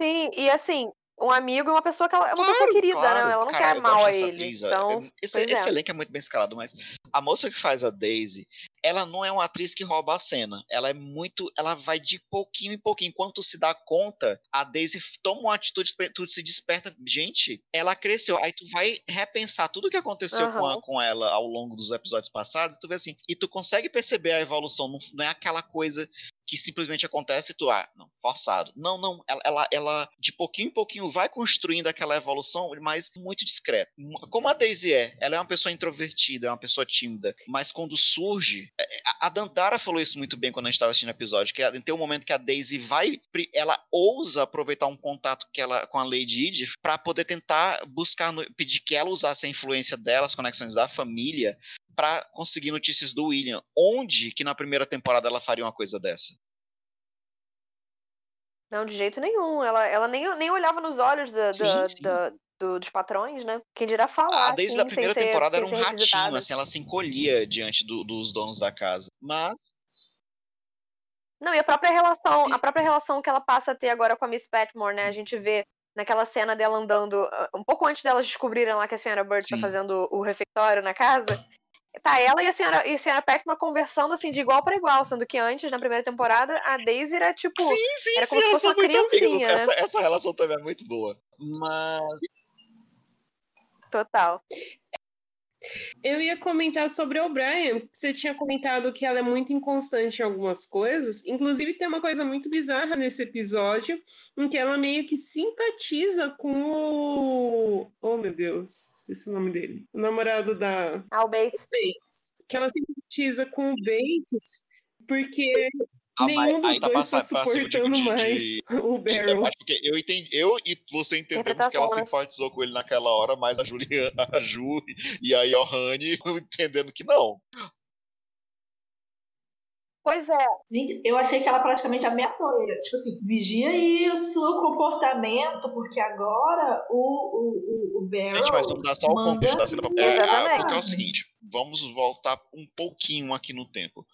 Sim, e assim, um amigo é uma pessoa que ela, é uma pessoa Claro, querida, claro. né? Ela não Cara, quer mal a ele. atriz, Então, esse, é. esse elenco é muito bem escalado, mas a moça que faz a Daisy, ela não é uma atriz que rouba a cena. Ela é muito. Ela vai de pouquinho em pouquinho. Enquanto tu se dá conta, a Daisy toma uma atitude, tu se desperta. Gente, ela cresceu. Aí tu vai repensar tudo o que aconteceu com, a- com ela ao longo dos episódios passados, e tu vê assim. E tu consegue perceber a evolução. Não, não é aquela coisa que simplesmente acontece e tu, ah, não, forçado. Não, não, ela, ela, ela, de pouquinho em pouquinho vai construindo aquela evolução, mas muito discreta. Como a Daisy é, ela é uma pessoa introvertida, é uma pessoa tímida, mas quando surge, a- a Dandara falou isso muito bem quando a gente estava assistindo o episódio, que tem um momento que a Daisy vai, ela ousa aproveitar um contato que ela com a Lady Edith para poder tentar buscar, pedir que ela usasse a influência dela, as conexões da família, para conseguir notícias do William. Onde que na primeira temporada ela faria uma coisa dessa? Não, de jeito nenhum. Ela, ela nem, nem olhava nos olhos da, Sim, da- sim. da- do- dos patrões, né? Quem dirá falar, Ah, desde assim, a primeira ser, temporada sem era um ser ratinho, assim, ela se encolhia diante do- dos donos da casa. Mas, Não, e a própria relação, a própria relação que ela passa a ter agora com a Miss Petmore, né? A gente vê naquela cena dela andando, ah, um pouco antes delas descobrirem lá que a senhora Bird tá Sim. fazendo o refeitório na casa. Tá ela e a senhora, e a senhora Petmore conversando assim de igual para igual, sendo que antes, na primeira temporada, a Daisy era tipo. sim, sim, era sim, como se elas fosse uma criancinha, né? Essa, essa relação também é muito boa. Mas, Total. Eu ia comentar sobre a O'Brien. Você tinha comentado que ela é muito inconstante em algumas coisas. Inclusive, tem uma coisa muito bizarra nesse episódio, em que ela meio que simpatiza com o. Oh, meu Deus, esqueci o nome dele. O namorado da Ah, o Bates. Bates. Que ela simpatiza com o Bates, porque Ah, nenhum dos tá dois tá suportando de- mais de- o Barrel. Acho porque eu entendi, eu e você entendemos que ela né? simpatizou com ele naquela hora, mas a Juliana, a Ju e a Johanny entendendo que não. Pois é, Gente, eu achei que ela praticamente ameaçou ele. Tipo assim, vigia aí o seu comportamento, porque agora o, o, o, o Barrel Gente, mas vamos dar só o manda contexto da cena. pra-. É, Exatamente. porque é o seguinte, vamos voltar um pouquinho aqui no tempo.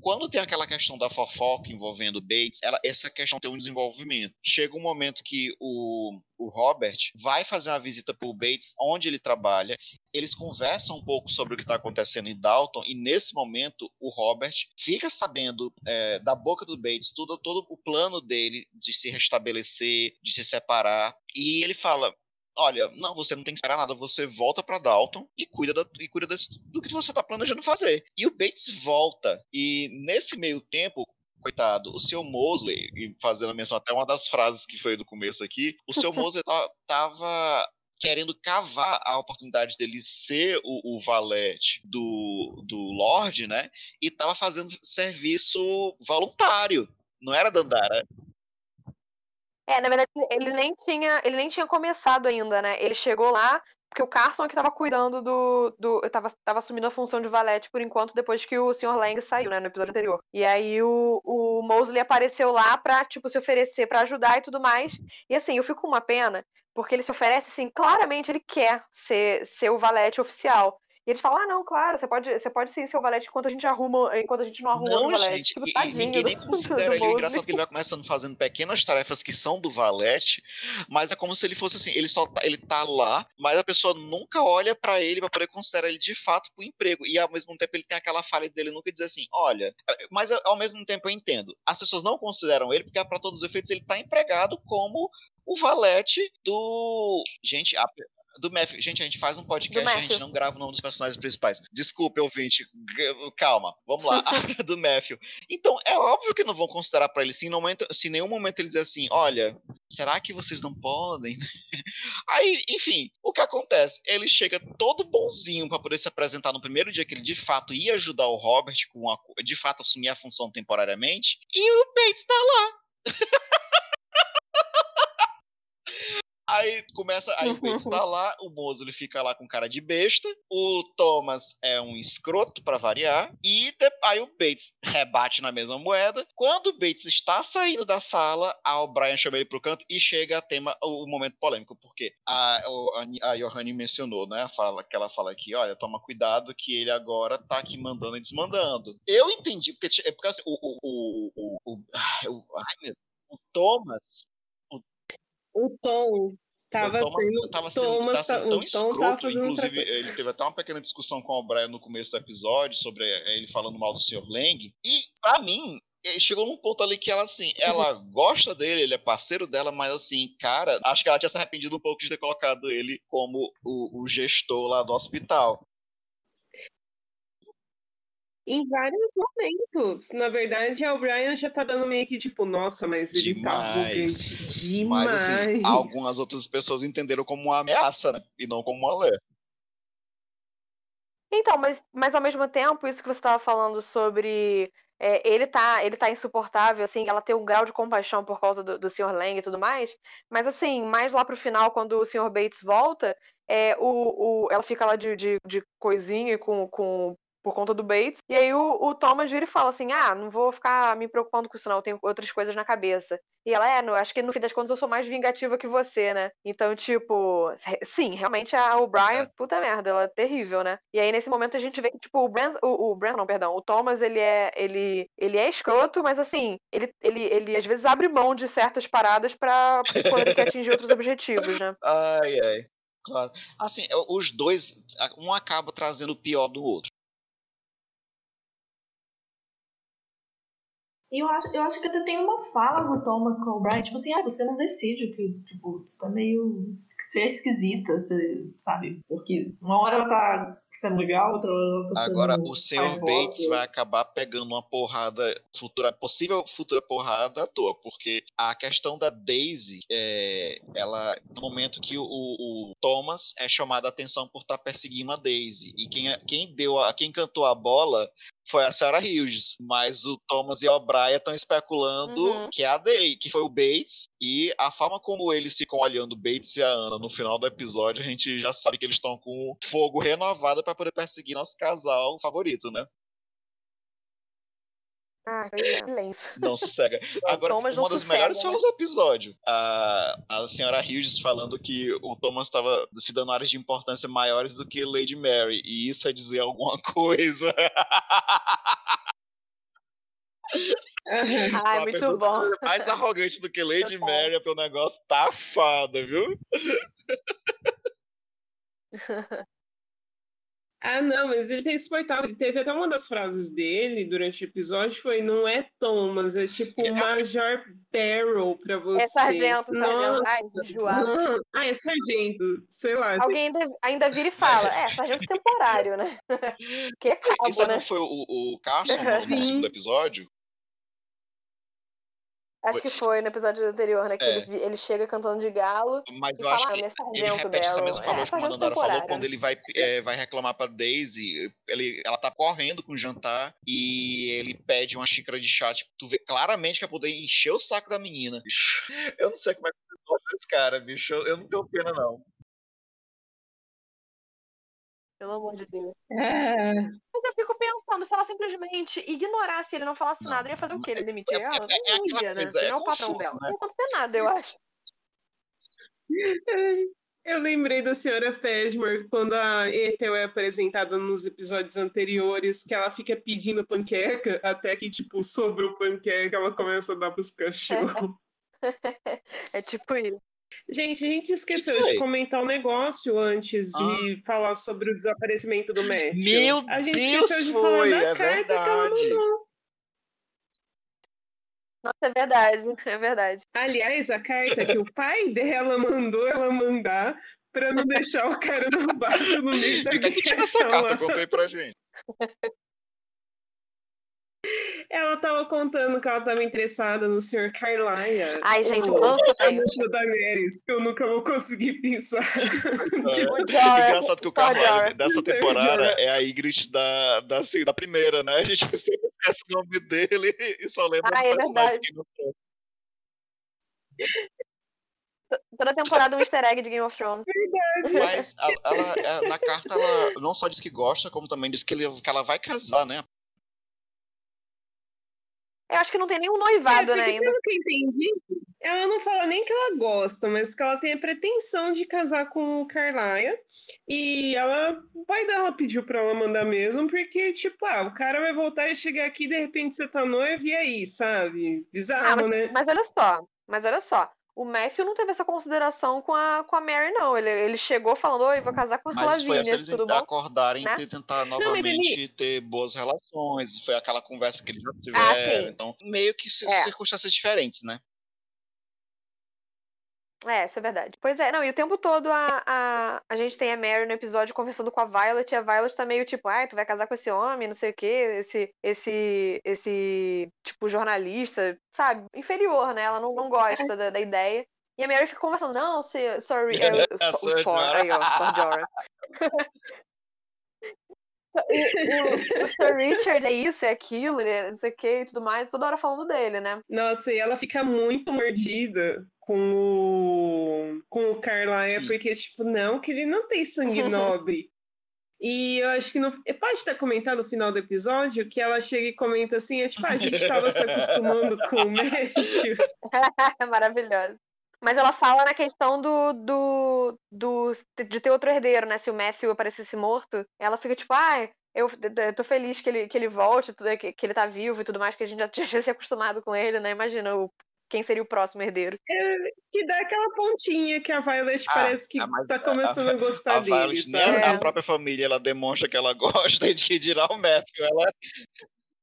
Quando tem aquela questão da fofoca envolvendo Bates, ela, essa questão tem um desenvolvimento. Chega um momento que o, o Robert vai fazer uma visita pro Bates, onde ele trabalha. Eles conversam um pouco sobre o que está acontecendo em Dalton, e nesse momento o Robert fica sabendo é, da boca do Bates tudo, todo o plano dele de se restabelecer, de se separar. E ele fala: olha, não, você não tem que esperar nada, você volta pra Dalton e cuida, da- e cuida desse- do que você tá planejando fazer. E o Bates volta, e nesse meio tempo, coitado, o seu Mosley, e fazendo menção até uma das frases que foi do começo aqui, o seu Mosley ta- tava querendo cavar a oportunidade dele ser o, o valete do, do Lorde, né? E tava fazendo serviço voluntário. Não era Dandara. É, na verdade, ele nem tinha, ele nem tinha começado ainda, né? Ele chegou lá porque o Carson é que tava cuidando do. do tava, tava assumindo a função de valete por enquanto, depois que o Sr. Lang saiu, né, no episódio anterior. E aí o, o Mosley apareceu lá pra, tipo, se oferecer para ajudar e tudo mais. E assim, eu fico com uma pena, porque ele se oferece, assim, claramente ele quer ser, ser o valete oficial. E eles falam, ah, não, claro, você pode, você pode ser seu valete enquanto a gente arruma, enquanto a gente não arruma não, o valete. Gente, tipo, e, tadinho ninguém nem considera ele. Engraçado que ele vai começando fazendo pequenas tarefas que são do valete, mas é como se ele fosse assim, ele só tá, ele tá lá, mas a pessoa nunca olha pra ele pra poder considerar ele de fato pro emprego. E ao mesmo tempo ele tem aquela falha dele nunca dizer assim, olha, mas ao mesmo tempo eu entendo. As pessoas não consideram ele porque para todos os efeitos ele tá empregado como o valete do, gente, a, do Matthew. Gente, a gente faz um podcast e a gente não grava o nome dos personagens principais. Desculpe, ouvinte. Calma. Vamos lá. do Matthew. Então, é óbvio que não vão considerar para ele. Se em, momento, se em nenhum momento ele dizer assim, olha, será que vocês não podem? Aí, enfim, o que acontece? Ele chega todo bonzinho para poder se apresentar no primeiro dia que ele de fato ia ajudar o Robert com a, de fato assumir a função temporariamente. E o Bates tá lá. Aí começa, aí o Bates tá lá, o Mosley fica lá com cara de besta, o Thomas é um escroto para variar, e de, aí o Bates rebate na mesma moeda. Quando o Bates está saindo da sala, a O'Brien chama ele pro canto e chega a tema o, o momento polêmico, porque a, a, Johanny mencionou, né, fala, que ela fala aqui, olha, toma cuidado que ele agora tá aqui mandando e desmandando. Eu entendi, porque, é porque assim, o, o, o, o, o, o Thomas o Tom tava o Thomas, sendo, tava sendo, Thomas, tá sendo tá- tão o Tom escroto, tava fazendo outra inclusive ele teve até uma pequena discussão com o Brian no começo do episódio sobre eh, ele falando mal do Sr. Lang, e pra mim eh, chegou num ponto ali que ela assim, ela gosta dele, ele é parceiro dela, mas assim, cara, acho que ela tinha se arrependido um pouco de ter colocado ele como o, o gestor lá do hospital. Em vários momentos. Na verdade, a O'Brien já tá dando meio que tipo, nossa, mas ele tá Demais. buguete demais. Mas assim, algumas outras pessoas entenderam como uma ameaça, né? E não como uma lé. Então, mas, mas ao mesmo tempo, isso que você estava falando sobre é, ele tá ele tá insuportável, assim, ela tem um grau de compaixão por causa do, do Sr. Lang e tudo mais, mas assim, mais lá pro final, quando o Sr. Bates volta, é, o, o, ela fica lá de, de, de coisinha com, com por conta do Bates. E aí o, o, Thomas vira e fala assim: Ah, não vou ficar me preocupando com isso, não, eu tenho outras coisas na cabeça. E ela é, no, acho que no fim das contas eu sou mais vingativa que você, né? Então, tipo, sim, realmente a O'Brien, É. puta merda, ela é terrível, né? E aí nesse momento a gente vê que, tipo, o Brand, o, o Brand, não, perdão, o Thomas, ele é, ele, ele é escroto, mas assim, ele, ele, ele às vezes abre mão de certas paradas pra quando ele quer atingir outros objetivos, né? Ai, ai. Claro. Assim, os dois, um acaba trazendo o pior do outro. E eu acho, eu acho que até tem uma fala do Thomas com o Brian, tipo assim, ah, você não decide, porque, tipo, você tá meio. Você é esquisita, você sabe? Porque uma hora ela tá sendo legal, outra hora tá. Agora, o faz Bates vai acabar pegando uma porrada, futura, possível futura porrada à toa, porque a questão da Daisy, é, ela, no momento que o, o Thomas é chamado a atenção por estar perseguindo a Daisy, e quem, quem deu, a, quem cantou a bola foi a Sarah Hughes, mas o Thomas e a O'Brien estão especulando Uhum. que é a Day, que foi o Bates, e a forma como eles ficam olhando o Bates e a Ana no final do episódio, a gente já sabe que eles estão com fogo renovado para poder perseguir nosso casal favorito, né? Ah, pois é. Silêncio. Não sossega. Agora, Thomas uma das sossega, melhores né? falas do episódio. A, a senhora Hughes falando que o Thomas estava se dando áreas de importância maiores do que Lady Mary. E isso é dizer alguma coisa. Ai, Uma muito bom. mais arrogante do que Lady. Mary é porque o negócio tá fada, viu? Ah, não, mas ele tem insuportável. Ele teve até uma das frases dele durante o episódio foi: não é Thomas, é tipo Major Barrel pra você. É sargento, sargento. Nossa. Ai. Não. Ah, é sargento, sei lá. Alguém ainda, ainda vira e fala, é, sargento temporário, né? que é Isso cabo, não né? foi o, o Carson no, segundo episódio? Acho que foi no episódio anterior, né? Que É. ele, ele chega cantando de galo Mas e eu acho fala, ah, que é ele sargento repete essa dela. mesma É, palavra que o Manandara falou quando ele vai, é, vai reclamar pra Daisy. Ele, ela tá correndo com o jantar e ele pede uma xícara de chá. Tipo, tu vê claramente que é poder encher o saco da menina. Eu não sei como é que você desse cara, bicho. Eu, eu não tenho pena, não. Pelo amor de Deus. É. Mas eu fico pensando, se ela simplesmente ignorasse ele, não falasse Não, nada, ia fazer o quê? Ele demitir é- ela? é- Não é ia, né? Ele é não é o patrão dela. né? Não ia acontecer nada, eu acho. Eu lembrei da senhora Pesmore quando a Ethel é apresentada nos episódios anteriores, que ela fica pedindo panqueca, até que, tipo, sobrou panqueca, ela começa a dar pros cachorros. É tipo isso. Gente, a gente esqueceu de comentar um negócio antes de falar sobre o desaparecimento do Matthew. Meu a gente Deus, esqueceu de foi, falar da é carta que ela mandou. Nossa, é verdade, é verdade. Aliás, a carta que o pai dela mandou ela mandar pra não deixar o cara no barco no meio da que é que tinha guerra carta? aí pra gente. Ela tava contando que ela tava interessada no Sr. Carlyle. Ai, gente, o o ranço que eu tenho. amante da Daenerys, que eu nunca vou conseguir pensar. Tipo, O Jorah. Engraçado que o Jorah. dessa temporada é a Ygritte da, da, assim, da primeira, né? A gente sempre esquece o nome dele e só lembra Ah, do é personagem verdade. Toda temporada um easter egg de Game of Thrones. Mas a- ela, é, na carta ela não só diz que gosta, como também diz que, ele- que ela vai casar, né? Eu acho que não tem nenhum noivado, É, né. Pelo que eu entendi, ela não fala nem que ela gosta, mas que ela tem a pretensão de casar com o Carlaia. E ela, o pai dela pediu pra ela mandar mesmo, porque, tipo, ah, o cara vai voltar e chegar aqui, de repente você tá noiva, e aí, sabe? Ah, Bizarro, né? mas, mas olha só, mas olha só. O Matthew não teve essa consideração com a, com a Mary, não. Ele, ele chegou falando, oi, vou casar com a Lavínia, tudo bom? acordarem Né? e tentar mas ele- novamente ter boas relações. Foi aquela conversa que eles já Ah, tiveram. sim. então, meio que É. circunstâncias diferentes, né? É, isso é verdade. Pois é, não, e o tempo todo a, a, a gente tem a Mary no episódio conversando com a Violet, e a Violet tá meio tipo, ai, tu vai casar com esse homem, não sei o quê, esse, esse, esse, tipo, jornalista, sabe? Inferior, né? Ela não, não gosta da, da ideia. E a Mary fica conversando, não, se, sorry, é, o, so, o Sor Sor, aí, ó, Sor Jorah. O, o, o Sir Richard é isso, é aquilo, é não sei o que e tudo mais, toda hora falando dele, né? Nossa, e ela fica muito mordida com o, com o Carlaia, Sim. porque, tipo, não, que ele não tem sangue nobre. E eu acho que no, pode ter comentado no final do episódio que ela chega e comenta assim, é tipo, "Ah, a gente estava se acostumando com o Matthew. Maravilhosa. Mas ela fala na questão do, do, do de ter outro herdeiro, né? Se o Matthew aparecesse morto, ela fica tipo, ah, eu, eu tô feliz que ele, que ele volte, tudo, que, que ele tá vivo e tudo mais, que a gente já tinha se acostumado com ele, né? Imagina o, quem seria o próximo herdeiro. Que dá aquela pontinha que a Violet Ah, parece que ah, mas tá a- começando a, gostar A dele, Violet, nem sabe? a, a É. própria família, ela demonstra que ela gosta e de que dirá o Matthew. Ela...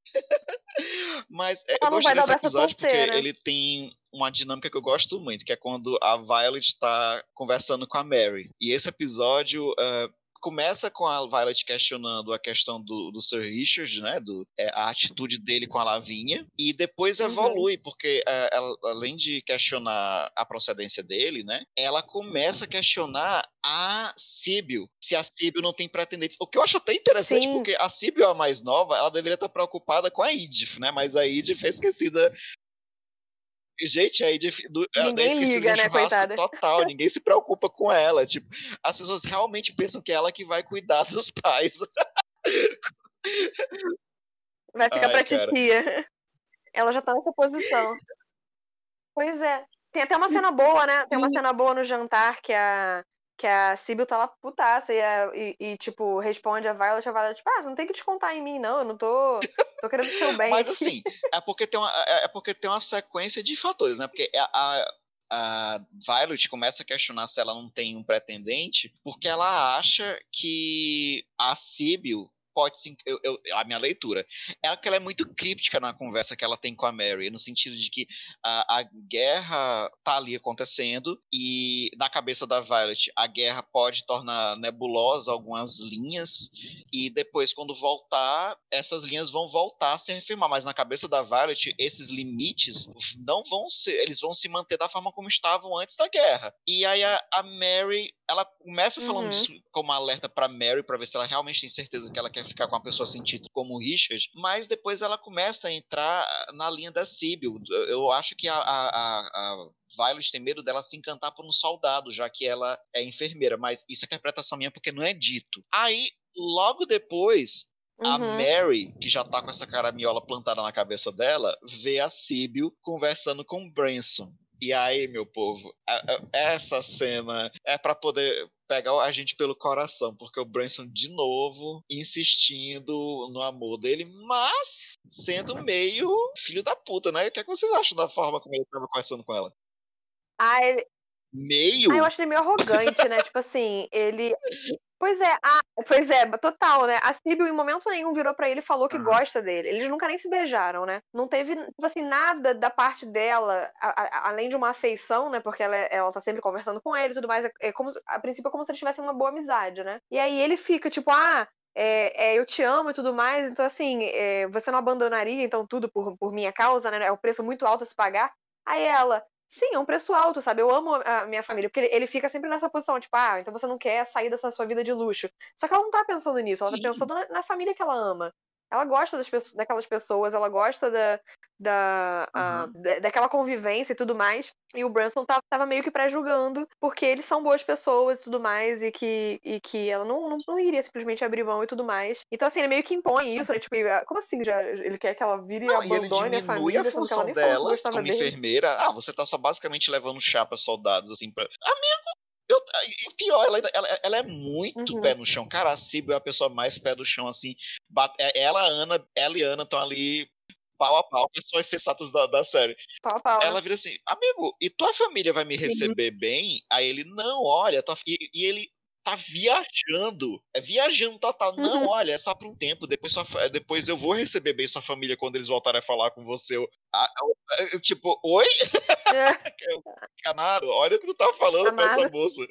Mas é, eu Ela não gostei desse episódio porque ele tem uma dinâmica que eu gosto muito, que é quando a Violet tá conversando com a Mary. E esse episódio ah, começa com a Violet questionando a questão do, do Sir Richard, né? Do, é, a atitude dele com a Lavinha. E depois Uhum. evolui, porque ah, ela, além de questionar a procedência dele, né? Ela começa a questionar a Síbio, se a Síbio não tem pretendentes. O que eu acho até interessante, Sim. porque a Síbio, a mais nova, ela deveria estar preocupada com a Idif, né? Mas a Idif é esquecida. Gente, a Idif do, ela é Ninguém esquecida liga, né, coitada? total, ninguém se preocupa com ela. Tipo, as pessoas realmente pensam que é ela que vai cuidar dos pais. Vai ficar Ai, pra cara. titia. Ela já tá nessa posição. Pois é. Tem até uma cena boa, né? Tem uma cena boa no jantar que a, que a Sibyl tá lá putaça e, a- e, e, tipo, responde a Violet, a Violet, tipo, ah, você não tem que descontar em mim, não, eu não tô, tô querendo o seu bem. Mas aqui." assim, é porque tem uma, é é porque tem uma sequência de fatores, né? Porque a, a, a Violet começa a questionar se ela não tem um pretendente, porque ela acha que a Sibyl pode sim. Eu, eu, a minha leitura é que ela é muito críptica na conversa que ela tem com a Mary, no sentido de que a, a guerra tá ali acontecendo e na cabeça da Violet a guerra pode tornar nebulosa algumas linhas e depois quando voltar essas linhas vão voltar a se reafirmar, mas na cabeça da Violet esses limites não vão ser, eles vão se manter da forma como estavam antes da guerra. E aí a, a Mary ela começa falando uhum. disso como alerta para Mary para ver se ela realmente tem certeza que ela quer ficar com uma pessoa sem título como o Richard, mas depois ela começa a entrar na linha da Sibyl. Eu acho que a, a, a Violet tem medo dela se encantar por um soldado, já que ela é enfermeira, mas isso é interpretação minha porque não é dito. Aí, logo depois, Uhum. A Mary, que já tá com essa caramiola plantada na cabeça dela, vê a Sibyl conversando com o Branson. E aí, meu povo, essa cena é para poder pegar a gente pelo coração, porque o Branson de novo insistindo no amor dele, mas sendo meio filho da puta, né? O que, é que vocês acham da forma como ele tava conversando com ela? Ah, ele... Meio? Ah, eu acho ele meio arrogante, né? tipo assim, ele Pois é, a, pois é, total, né? A Sibyl em momento nenhum virou para ele e falou que uhum. gosta dele. Eles nunca nem se beijaram, né? Não teve, tipo assim, nada da parte dela, a, a, além de uma afeição, né? Porque ela, ela tá sempre conversando com ele e tudo mais. É, é como, a princípio é como se eles tivessem uma boa amizade, né? E aí ele fica, tipo, ah, é, é, eu te amo e tudo mais, então assim, é, você não abandonaria então tudo por, por minha causa, né? É um preço muito alto a se pagar. Aí ela, Sim, é um preço alto, sabe? Eu amo a minha família, porque ele, fica sempre nessa posição, tipo, ah, então você não quer sair dessa sua vida de luxo. Só que ela não tá pensando nisso, ela tá Sim. tá pensando na, na, família que ela ama. Ela gosta das pessoas, daquelas pessoas, ela gosta da, da, uhum. a, daquela convivência e tudo mais. E o Branson tava, tava meio que pré-julgando, porque eles são boas pessoas e tudo mais, e que, e que ela não, não, não, iria simplesmente abrir mão e tudo mais. Então, assim, ele meio que impõe isso, né? Tipo, ah, como assim? Já, ele quer que ela vire não, e abandone e a família, a função dela como dele. enfermeira. Ah, você tá só basicamente levando chá pra soldados, assim, pra. Amigo, eu, e pior, ela, ela, ela, é muito uhum. pé no chão. Cara, a Cibo é a pessoa mais pé no chão, assim. É, ela, Ana, ela e Ana estão ali pau a pau, pessoas sensatas da, da série. Pau a pau. Ela né? vira assim, amigo, e tua família vai me Sim. receber bem? Aí ele, não, olha, tua... e, e ele tá viajando. É viajando total. Uhum. Não, olha, é só por um tempo. Depois, sua, depois eu vou receber bem sua família quando eles voltarem a falar com você. Eu, eu, tipo, oi? É. Camaro, olha o que tu tá falando Amado. pra essa moça.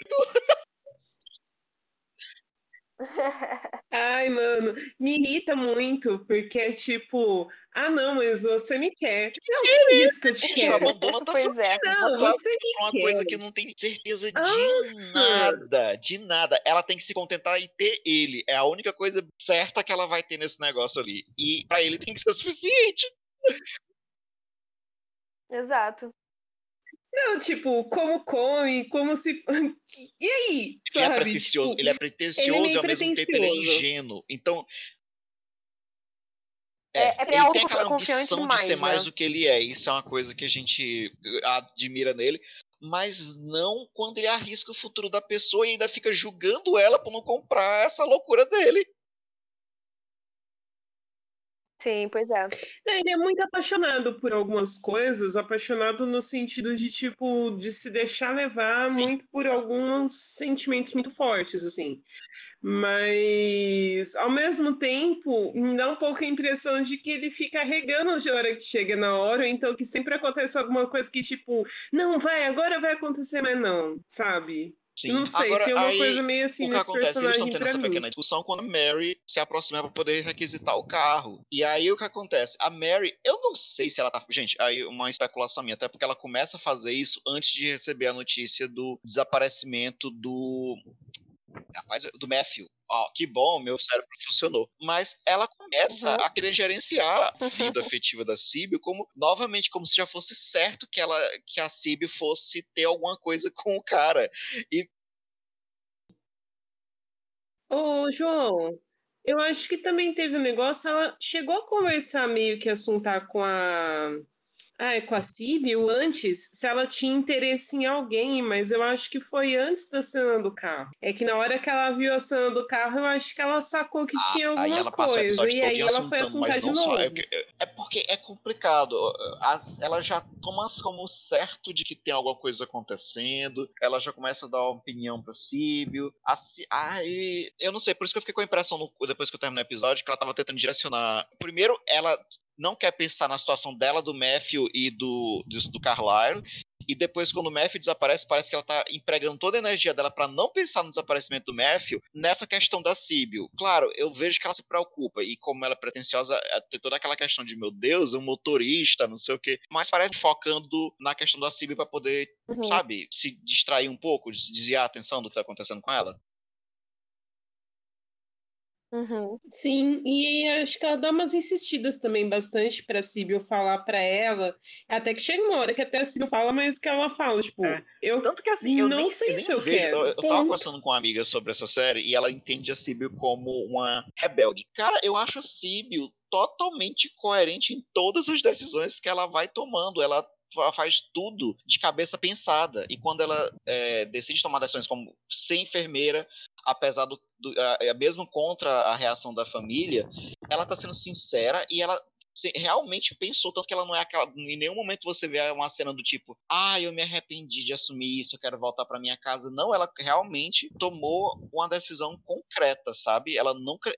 Ai, mano, me irrita muito, porque é tipo, ah, não, mas você me quer. Não, quem disse que eu te quero? Abandona tua pois é. Não, você me uma quer. coisa que não tem certeza de Nossa. nada, de nada. Ela tem que se contentar e ter ele. É a única coisa certa que ela vai ter nesse negócio ali. E pra ele tem que ser suficiente. Exato. Não, tipo, como come, como se. E aí? Ele é pretencioso, tipo, ele é pretencioso ele é e ao mesmo tempo ele é ingênuo. Então. É, é, é ele tem aquela ambição demais, de ser né? mais do que ele é. Isso é uma coisa que a gente admira nele. Mas não quando ele arrisca o futuro da pessoa e ainda fica julgando ela por não comprar essa loucura dele. Sim, pois é. é. Ele é muito apaixonado por algumas coisas, apaixonado no sentido de, tipo, de se deixar levar Sim. muito por alguns sentimentos muito fortes, assim. Mas, ao mesmo tempo, me dá um pouco a impressão de que ele fica regando de hora que chega na hora, então que sempre acontece alguma coisa que, tipo, não, vai, agora vai acontecer, mas não, sabe? Sim. Não sei, Agora, tem uma aí, coisa meio assim o que acontece, personagem eles estão tendo essa mim. pequena discussão quando a Mary se aproxima para poder requisitar o carro. E aí o que acontece? A Mary, eu não sei se ela tá. Gente, aí uma especulação minha, até porque ela começa a fazer isso antes de receber a notícia do desaparecimento do. Rapaz, do Matthew. Oh, que bom, meu cérebro funcionou. Mas ela começa uhum. a querer gerenciar a vida afetiva da Sibyl como, novamente, como se já fosse certo que ela que a Sibyl fosse ter alguma coisa com o cara. E Ô, João, eu acho que também teve um negócio, ela chegou a conversar meio que assuntar com a ah, é com a Sibyl antes, se ela tinha interesse em alguém, mas eu acho que foi antes da cena do carro. É que na hora que ela viu a cena do carro, eu acho que ela sacou que Ah, tinha alguma coisa. E aí ela foi assuntar de novo. só. É, é porque é complicado. As- ela já toma como certo de que tem alguma coisa acontecendo. Ela já começa a dar uma opinião pra Síbio. Aí, eu não sei, por isso que eu fiquei com a impressão no- depois que eu terminei o episódio que ela tava tentando direcionar. Primeiro, ela não quer pensar na situação dela, do Matthew e do, do, do Carlyle. E depois, quando o Matthew desaparece, parece que ela tá empregando toda a energia dela pra não pensar no desaparecimento do Matthew nessa questão da Sibyl. Claro, eu vejo que ela se preocupa, e como ela é pretensiosa, é ter toda aquela questão de, meu Deus, um motorista, não sei o quê. Mas parece focando na questão da Sibyl pra poder, Uhum. sabe, se distrair um pouco, desviar a atenção do que tá acontecendo com ela. Uhum. Sim, e acho que ela dá umas insistidas também bastante pra Sibyl falar pra ela. Até que chega uma hora que até a Sibyl fala, mas que ela fala, tipo, É. eu Tanto que assim, eu Não nem, sei nem se eu vejo. quero, Eu, eu tava conversando com uma amiga sobre essa série e ela entende a Sibyl como uma rebelde. Cara, eu acho a Sibyl totalmente coerente em todas as decisões que ela vai tomando. Ela fa- faz tudo de cabeça pensada. E quando ela é, decide tomar decisões como ser enfermeira, apesar do, do a- a- mesmo contra a reação da família, ela tá sendo sincera e ela realmente pensou, tanto que ela não é aquela. Em nenhum momento você vê uma cena do tipo, ah, eu me arrependi de assumir isso, eu quero voltar pra minha casa. Não, ela realmente tomou uma decisão concreta, sabe? Ela nunca.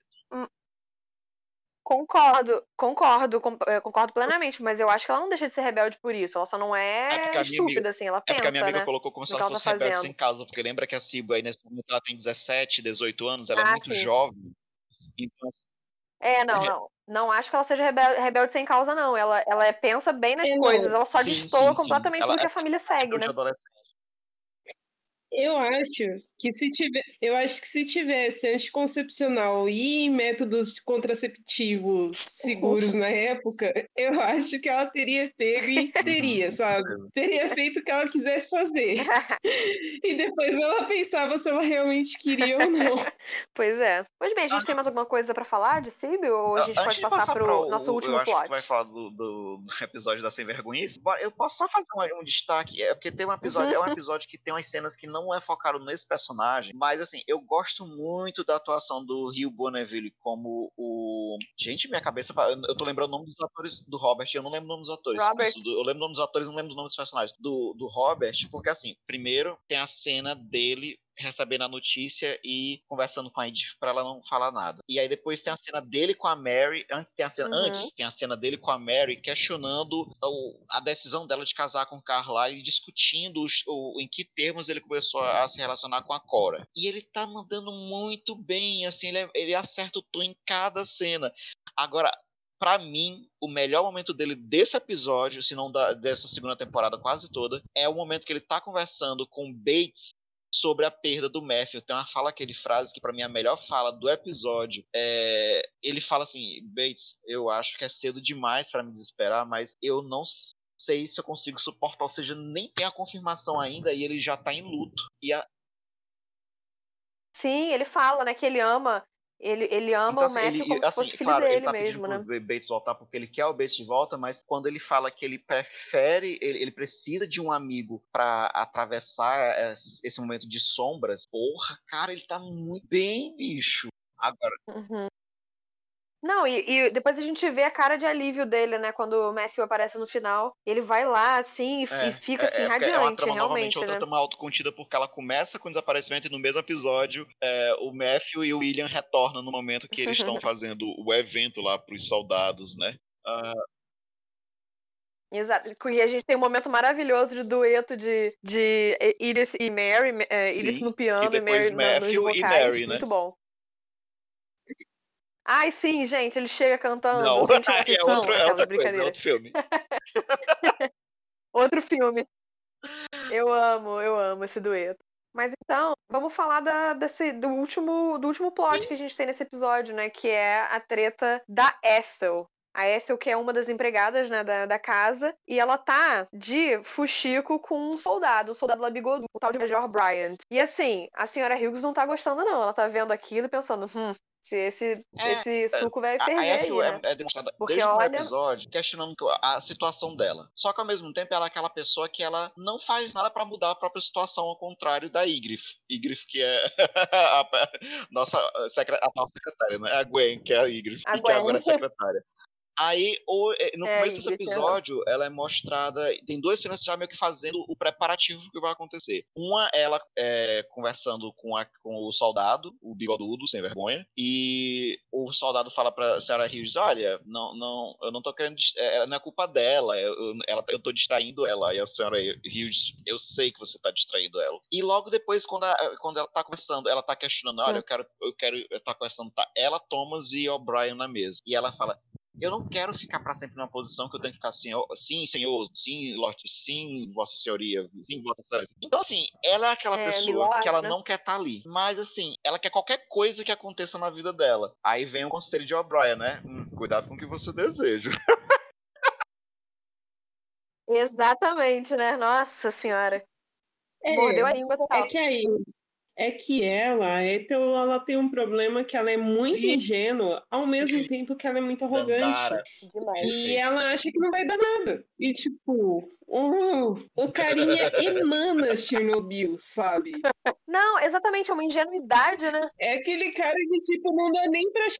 Concordo, concordo, eh, concordo plenamente, mas eu acho que ela não deixa de ser rebelde por isso. Ela só não É é estúpida, amiga- assim, ela É porque a minha pensa, amiga né? colocou como se ela ela fosse tá rebelde sem causa, porque lembra que a Cibo aí nesse momento ela tem 17, 18 anos, ela é Ah, muito sim. jovem. Então, assim, É, não, É. não. Não acho que ela seja rebelde, rebelde sem causa, não. Ela, ela é- pensa bem nas É, não. coisas, ela só Sim, destoa sim, sim. completamente Ela do que é a família segue, né? Eu acho que se tiver, eu acho que se tivesse anticoncepcional e métodos contraceptivos seguros na época, eu acho que ela teria pego e teria, sabe? Teria feito o que ela quisesse fazer. E depois ela pensava se ela realmente queria ou não. Pois é. Pois bem, a gente tem mais alguma coisa pra falar de Síbio ou a gente pode de passar passar pro pra nosso o- último eu acho que plot? tu vai falar do, do- episódio da Sem Vergonhice. Bo- Eu posso só fazer um, um destaque, é porque tem um episódio, é um episódio que tem umas cenas que não é focado nesse personagem, mas assim, eu gosto muito da atuação do Rio Bonneville como o... Gente, minha cabeça, eu tô lembrando o nome dos atores do Robert, eu não lembro o nome dos atores. Robert. Eu lembro o nome dos atores, não lembro o nome dos personagens. Do, do Robert, porque assim, primeiro tem a cena dele recebendo a notícia e conversando com a Edith pra ela não falar nada. E aí depois tem a cena dele com a Mary, antes tem a cena, Uhum. antes tem a cena dele com a Mary questionando o- a decisão dela de casar com o Carlyle e discutindo os- o, em que termos ele começou a, se relacionar com a Cora. E ele tá mandando muito bem, assim, ele, é- ele acerta o tom em cada cena. Agora, Pra mim, o melhor momento dele desse episódio, se não da, dessa segunda temporada quase toda, é o momento que ele tá conversando com Bates sobre a perda do Matthew. Tem uma fala que ele frase que pra mim é a melhor fala do episódio. É, ele fala assim, Bates, eu acho que é cedo demais pra me desesperar, mas eu não sei se eu consigo suportar, ou seja, nem tem a confirmação ainda e ele já tá em luto. E a, Sim, ele fala, né, que ele ama. Ele, ele ama Então, o assim, Matthew ele- como se assim, fosse filho claro, ele dele tá mesmo, né? pro Bates voltar porque ele quer o Bates de volta, mas quando ele fala que ele prefere, ele, ele precisa de um amigo pra atravessar esse esse momento de sombras, porra, cara, ele tá muito bem, bicho. Agora, Uhum. Não, e, e depois a gente vê a cara de alívio dele, né? Quando o Matthew aparece no final. Ele vai lá, assim, e, é, e fica, é- assim, é porque é uma radiante, trama realmente, outra né? trama autocontida porque ela começa com o desaparecimento e no mesmo episódio é, o Matthew e o William retornam no momento que eles estão fazendo o evento lá pros soldados, né? Ah, Exato. E a gente tem um momento maravilhoso de dueto de, de Edith e Mary, é, Edith Sim, no piano e e, Mary na- nos Matthew e vocais. Mary, né? Muito bom. Ai, sim, gente, ele chega cantando, não, é, outro, é outra coisa, é brincadeira. outro filme. Outro filme. Eu amo, eu amo esse dueto. Mas então, vamos falar da, desse, do, último, do último plot que a gente tem nesse episódio, né? Que é a treta da Ethel. A Ethel, que é uma das empregadas né, da, da casa, e ela tá de fuxico com um soldado, um soldado lá bigodudo, o tal de Major Bryant. E assim, a senhora Hughes não tá gostando, não. Ela tá vendo aquilo e pensando, hum, Se esse, É, esse suco vai A, a ferver aí, F né? é, é demonstrada Porque desde o olha- episódio questionando a situação dela. Só que ao mesmo tempo ela é aquela pessoa que ela não faz nada pra mudar a própria situação, ao contrário da Igrif. Igrif, que é a, nossa secre- a nossa secretária, né? A Gwen, que é a Igrif, A que agora Gwen. é secretária. Aí, o- eh, no É, começo desse Ygritte, episódio, ela é mostrada. Tem duas cenas já meio que fazendo o preparativo que vai acontecer. Uma, ela é, conversando com, a- com o soldado, o bigodudo, sem vergonha, e o soldado fala pra Sarah Hughes: Olha, não, não, eu não tô querendo. dis- é, não é culpa dela, eu, eu, ela, eu tô distraindo ela. E a Sarah Hughes, eu sei que você tá distraindo ela. E logo depois, quando, a- quando ela tá conversando, ela tá questionando: Olha, Hum. eu quero, eu quero estar conversando, tá ela, Thomas e O'Brien na mesa. E ela fala: eu não quero ficar para sempre numa posição que eu tenho que ficar assim, sim, senhor, sim, Lorde, sim, Vossa Senhoria, sim, Vossa Excelência. Então, assim, ela é aquela É, pessoa que ela né? não quer estar ali. Mas, assim, ela quer qualquer coisa que aconteça na vida dela. Aí vem o conselho de O'Brien, né? Hum, cuidado com o que você deseja. Exatamente, né? Nossa senhora. É, Mordeu a língua total. É que aí, é que ela, é, então, ela tem um problema que ela é muito Sim. ingênua, ao mesmo tempo que ela é muito arrogante. Dandara. Demais. E ela acha que não vai dar nada. E, tipo, o, o carinha emana Chernobyl, sabe? Não, exatamente, é uma ingenuidade, né? É aquele cara que, tipo, não dá nem pra achar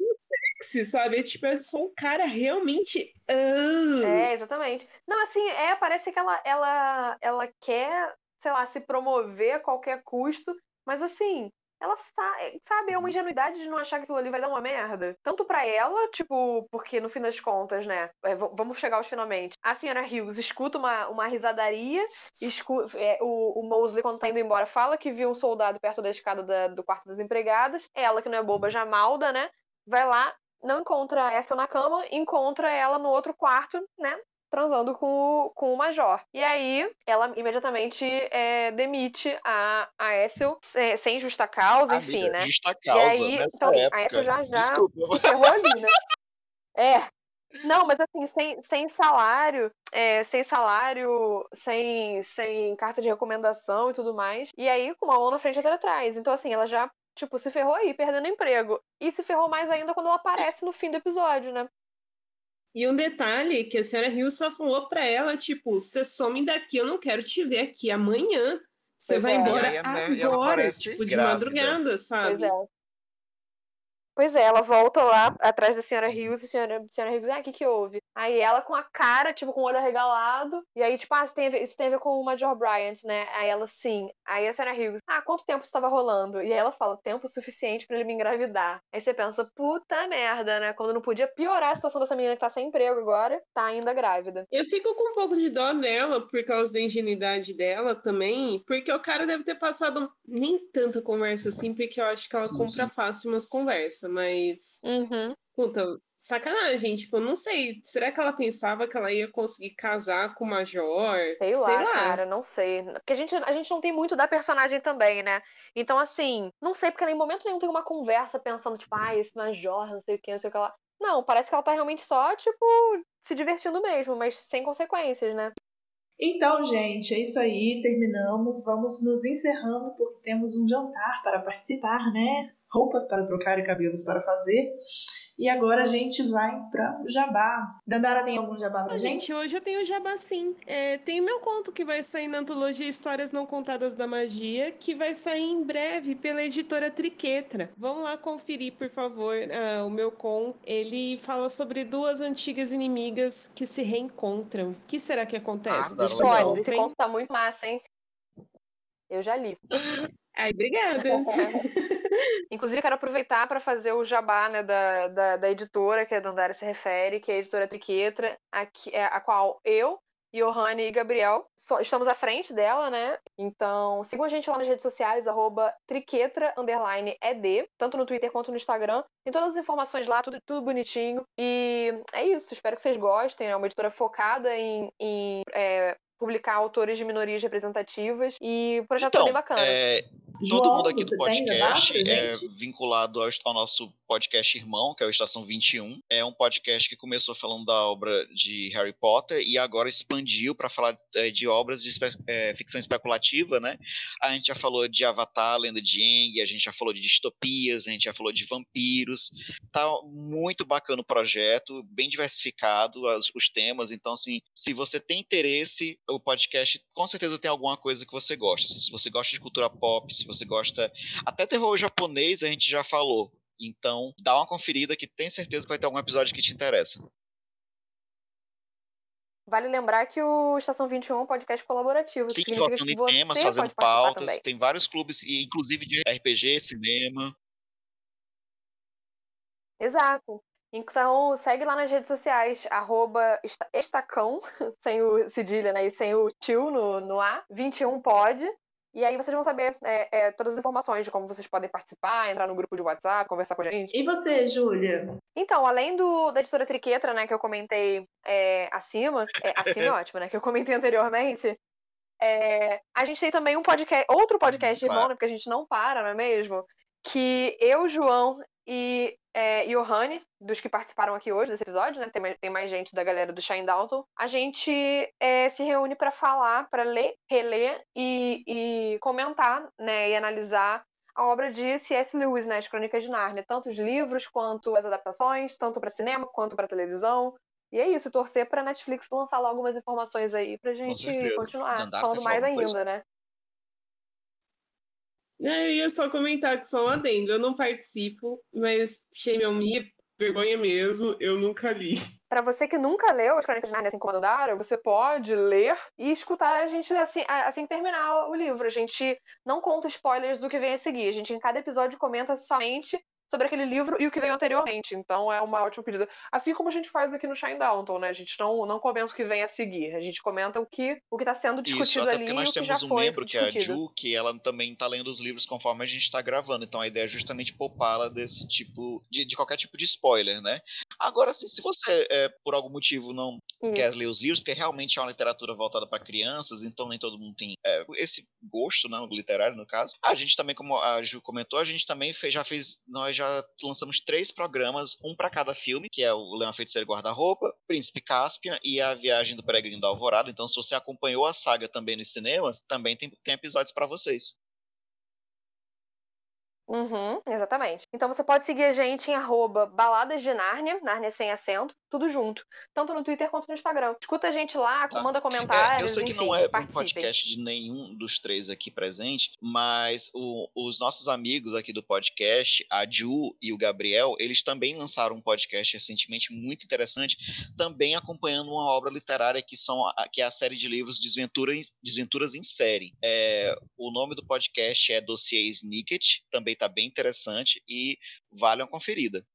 sexy, sabe? É, tipo, é só um cara realmente. ah. É, exatamente. Não, assim, é, parece que ela, ela, ela quer, sei lá, se promover a qualquer custo, mas assim, ela sa- sabe, é uma ingenuidade de não achar que aquilo ali vai dar uma merda. Tanto pra ela, tipo, porque no fim das contas, né, é, vamos chegar aos finalmente. A senhora Hughes escuta uma, uma risadaria, escu é, o, o Mosley, quando tá indo embora, fala que viu um soldado perto da escada da- do quarto das empregadas. Ela, que não é boba, já malda, né, vai lá, não encontra a Ethel na cama, encontra ela no outro quarto, né? Transando com o, com o Major. E aí, ela imediatamente é, demite a, a Ethel é, sem justa causa, enfim, Amiga, né? Justa E causa, aí, nessa então, assim, época. a Ethel já, já Desculpa. se ferrou ali, né? É. Não, mas assim, sem, sem salário, é, sem salário, sem, sem carta de recomendação e tudo mais. E aí, com uma mão na frente e outra atrás. Então, assim, ela já, tipo, se ferrou aí, perdendo emprego. E se ferrou mais ainda quando ela aparece no fim do episódio, né? E um detalhe que a senhora Hill só falou pra ela, tipo, você some daqui, eu não quero te ver aqui amanhã. Você vai é. embora E ela agora, tipo, de grávida. madrugada, sabe? Pois é. Pois é, ela volta lá atrás da senhora Hughes e a senhora, a senhora Hughes, ah, o que que houve? Aí ela com a cara, tipo, com o olho arregalado, e aí, tipo, ah, isso tem a ver, isso tem a ver com o Major Bryant, né? Aí ela, sim. Aí a senhora Hughes, ah, quanto tempo estava rolando? E aí ela fala, tempo suficiente pra ele me engravidar. Aí você pensa, puta merda, né? Quando não podia piorar a situação dessa menina que tá sem emprego agora, tá ainda grávida. Eu fico com um pouco de dó dela por causa da ingenuidade dela também, porque o cara deve ter passado nem tanta conversa assim, porque eu acho que ela compra fácil umas conversas, mas Uhum. puta, sacanagem, tipo, eu não sei, será que ela pensava que ela ia conseguir casar com o Major? Sei lá, cara, não sei. Porque a gente, a gente não tem muito da personagem também, né? Então, assim, não sei, porque em momento nenhum tem uma conversa pensando, tipo, ah, esse Major, não sei o que, não sei o que lá. Não, parece que ela tá realmente só, tipo, se divertindo mesmo, mas sem consequências, né? Então, gente, é isso aí. Terminamos. Vamos nos encerrando porque temos um jantar para participar, né? Roupas para trocar e cabelos para fazer. E agora a gente vai para Jabá. Dandara tem algum Jabá pra Ah, gente? gente, hoje eu tenho Jabá sim. É, tem o meu conto que vai sair na antologia Histórias Não Contadas da Magia, que vai sair em breve pela editora Triquetra. Vão lá conferir, por favor, ah, o meu conto. Ele fala sobre duas antigas inimigas que se reencontram. O que será que acontece? Ah, Deixa eu Olha, esse conto tá muito massa, hein? Eu já li. Ai, obrigada. Inclusive, quero aproveitar para fazer o jabá né, da, da, da editora que a Dandara se refere, que é a editora Triquetra, a, que- é a qual eu, Johanne e Gabriel so- estamos à frente dela, né? Então, sigam a gente lá nas redes sociais, arroba triquetra, underline, ed, tanto no Twitter quanto no Instagram. Tem todas as informações lá, tudo, tudo bonitinho. E é isso, espero que vocês gostem. É uma editora focada em, em, é, publicar autores de minorias representativas. E o projeto tá Então, bem bacana. é, Todo mundo aqui do podcast é vinculado ao, ao nosso podcast irmão, que é o Estação 21. É um podcast que começou falando da obra de Harry Potter e agora expandiu para falar é, de obras de espe- é, ficção especulativa, né? A gente já falou de Avatar, Lenda de Aang, a gente já falou de distopias, a gente já falou de vampiros. Tá muito bacana o projeto, bem diversificado as- os temas. Então, assim, se você tem interesse, o podcast com certeza tem alguma coisa que você gosta. Assim, se você gosta de cultura pop, se você gosta. Até terror japonês a gente já falou. Então, dá uma conferida que tem certeza que vai ter algum episódio que te interessa. Vale lembrar que o Estação 21 é um podcast colaborativo. Sim, que em temas, pode fazendo pautas. também. Tem vários clubes, inclusive de RPG, cinema. Exato. Então, segue lá nas redes sociais, arroba esta- estacão, sem o cedilha, né? E sem o tio no, no A, 21pod. E aí vocês vão saber é, é, todas as informações de como vocês podem participar, entrar no grupo de WhatsApp, conversar com a gente. E você, Júlia? Então, além do, da editora Triquetra, né, que eu comentei é, acima, é, acima é ótimo, né, que eu comentei anteriormente, é, a gente tem também um podcast, outro podcast irmão, né, porque a gente não para, não é mesmo? Que eu, João e é, Johanne, dos que participaram aqui hoje desse episódio, né, tem mais, tem mais gente da galera do Shine Downton, a gente é, se reúne para falar, para ler, reler e, e comentar, né, e analisar a obra de C.S. Lewis, né, as Crônicas de Nárnia, tanto os livros quanto as adaptações, tanto para cinema quanto para televisão. E é isso, torcer para Netflix lançar logo umas informações aí pra gente continuar Mandar falando mais ainda, né? É, Eu ia só comentar que só um adendo. Eu não participo, mas shame on me, vergonha mesmo, eu nunca li. Para você que nunca leu as Crônicas de Nárnia assim como a Dandara, você pode ler e escutar a gente assim, assim terminar o livro. A gente não conta spoilers do que vem a seguir. A gente em cada episódio comenta somente sobre aquele livro e o que veio anteriormente. Então é uma ótima pedida. Assim como a gente faz aqui no Shine Downton, né? A gente não, não comenta o que vem a seguir. A gente comenta o que o que está sendo Isso, discutido até ali porque e nós já temos um membro, que é a discutido. Ju, que ela também tá lendo os livros conforme a gente tá gravando. Então a ideia é justamente poupá-la desse tipo, de, de qualquer tipo de spoiler, né? Agora, assim, se você, é, por algum motivo, não quer Isso. ler os livros, porque realmente é uma literatura voltada para crianças, então nem todo mundo tem é, esse gosto, né, literário no caso. A gente também, como a Ju comentou, a gente também fez, já fez, nós já lançamos três programas, um para cada filme, que é o Leão Feiticeiro Guarda-Roupa, Príncipe Caspian e a Viagem do Peregrino da Alvorada. Então, se você acompanhou a saga também nos cinemas, também tem, tem episódios para vocês. Uhum, exatamente. Então você pode seguir a gente em arroba baladas de Nárnia, Nárnia sem acento, tudo junto. Tanto no Twitter quanto no Instagram. Escuta a gente lá, Tá. manda É, eu comentários, sei que enfim, não é um podcast de nenhum dos três aqui presente, mas o- os nossos amigos aqui do podcast, a Ju e o Gabriel, eles também lançaram um podcast recentemente muito interessante, também acompanhando uma obra literária que, são, que é a série de livros Desventuras, Desventuras em Série. É, o nome do podcast é Dossiê Snicket, também está bem interessante e vale uma conferida.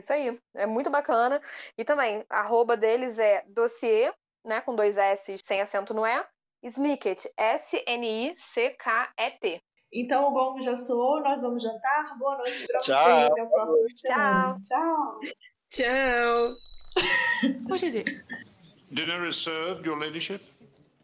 Isso aí, é muito bacana. E também, a arroba deles é dossiê, né, com dois S sem acento no E, Snicket, S-N-I-C-K-E-T. Então o gongo já soou, nós vamos jantar. Boa noite pra Tchau. vocês. Até o próximo semana. Tchau. Tchau! Pode dizer, Dinner is served, Your Ladyship.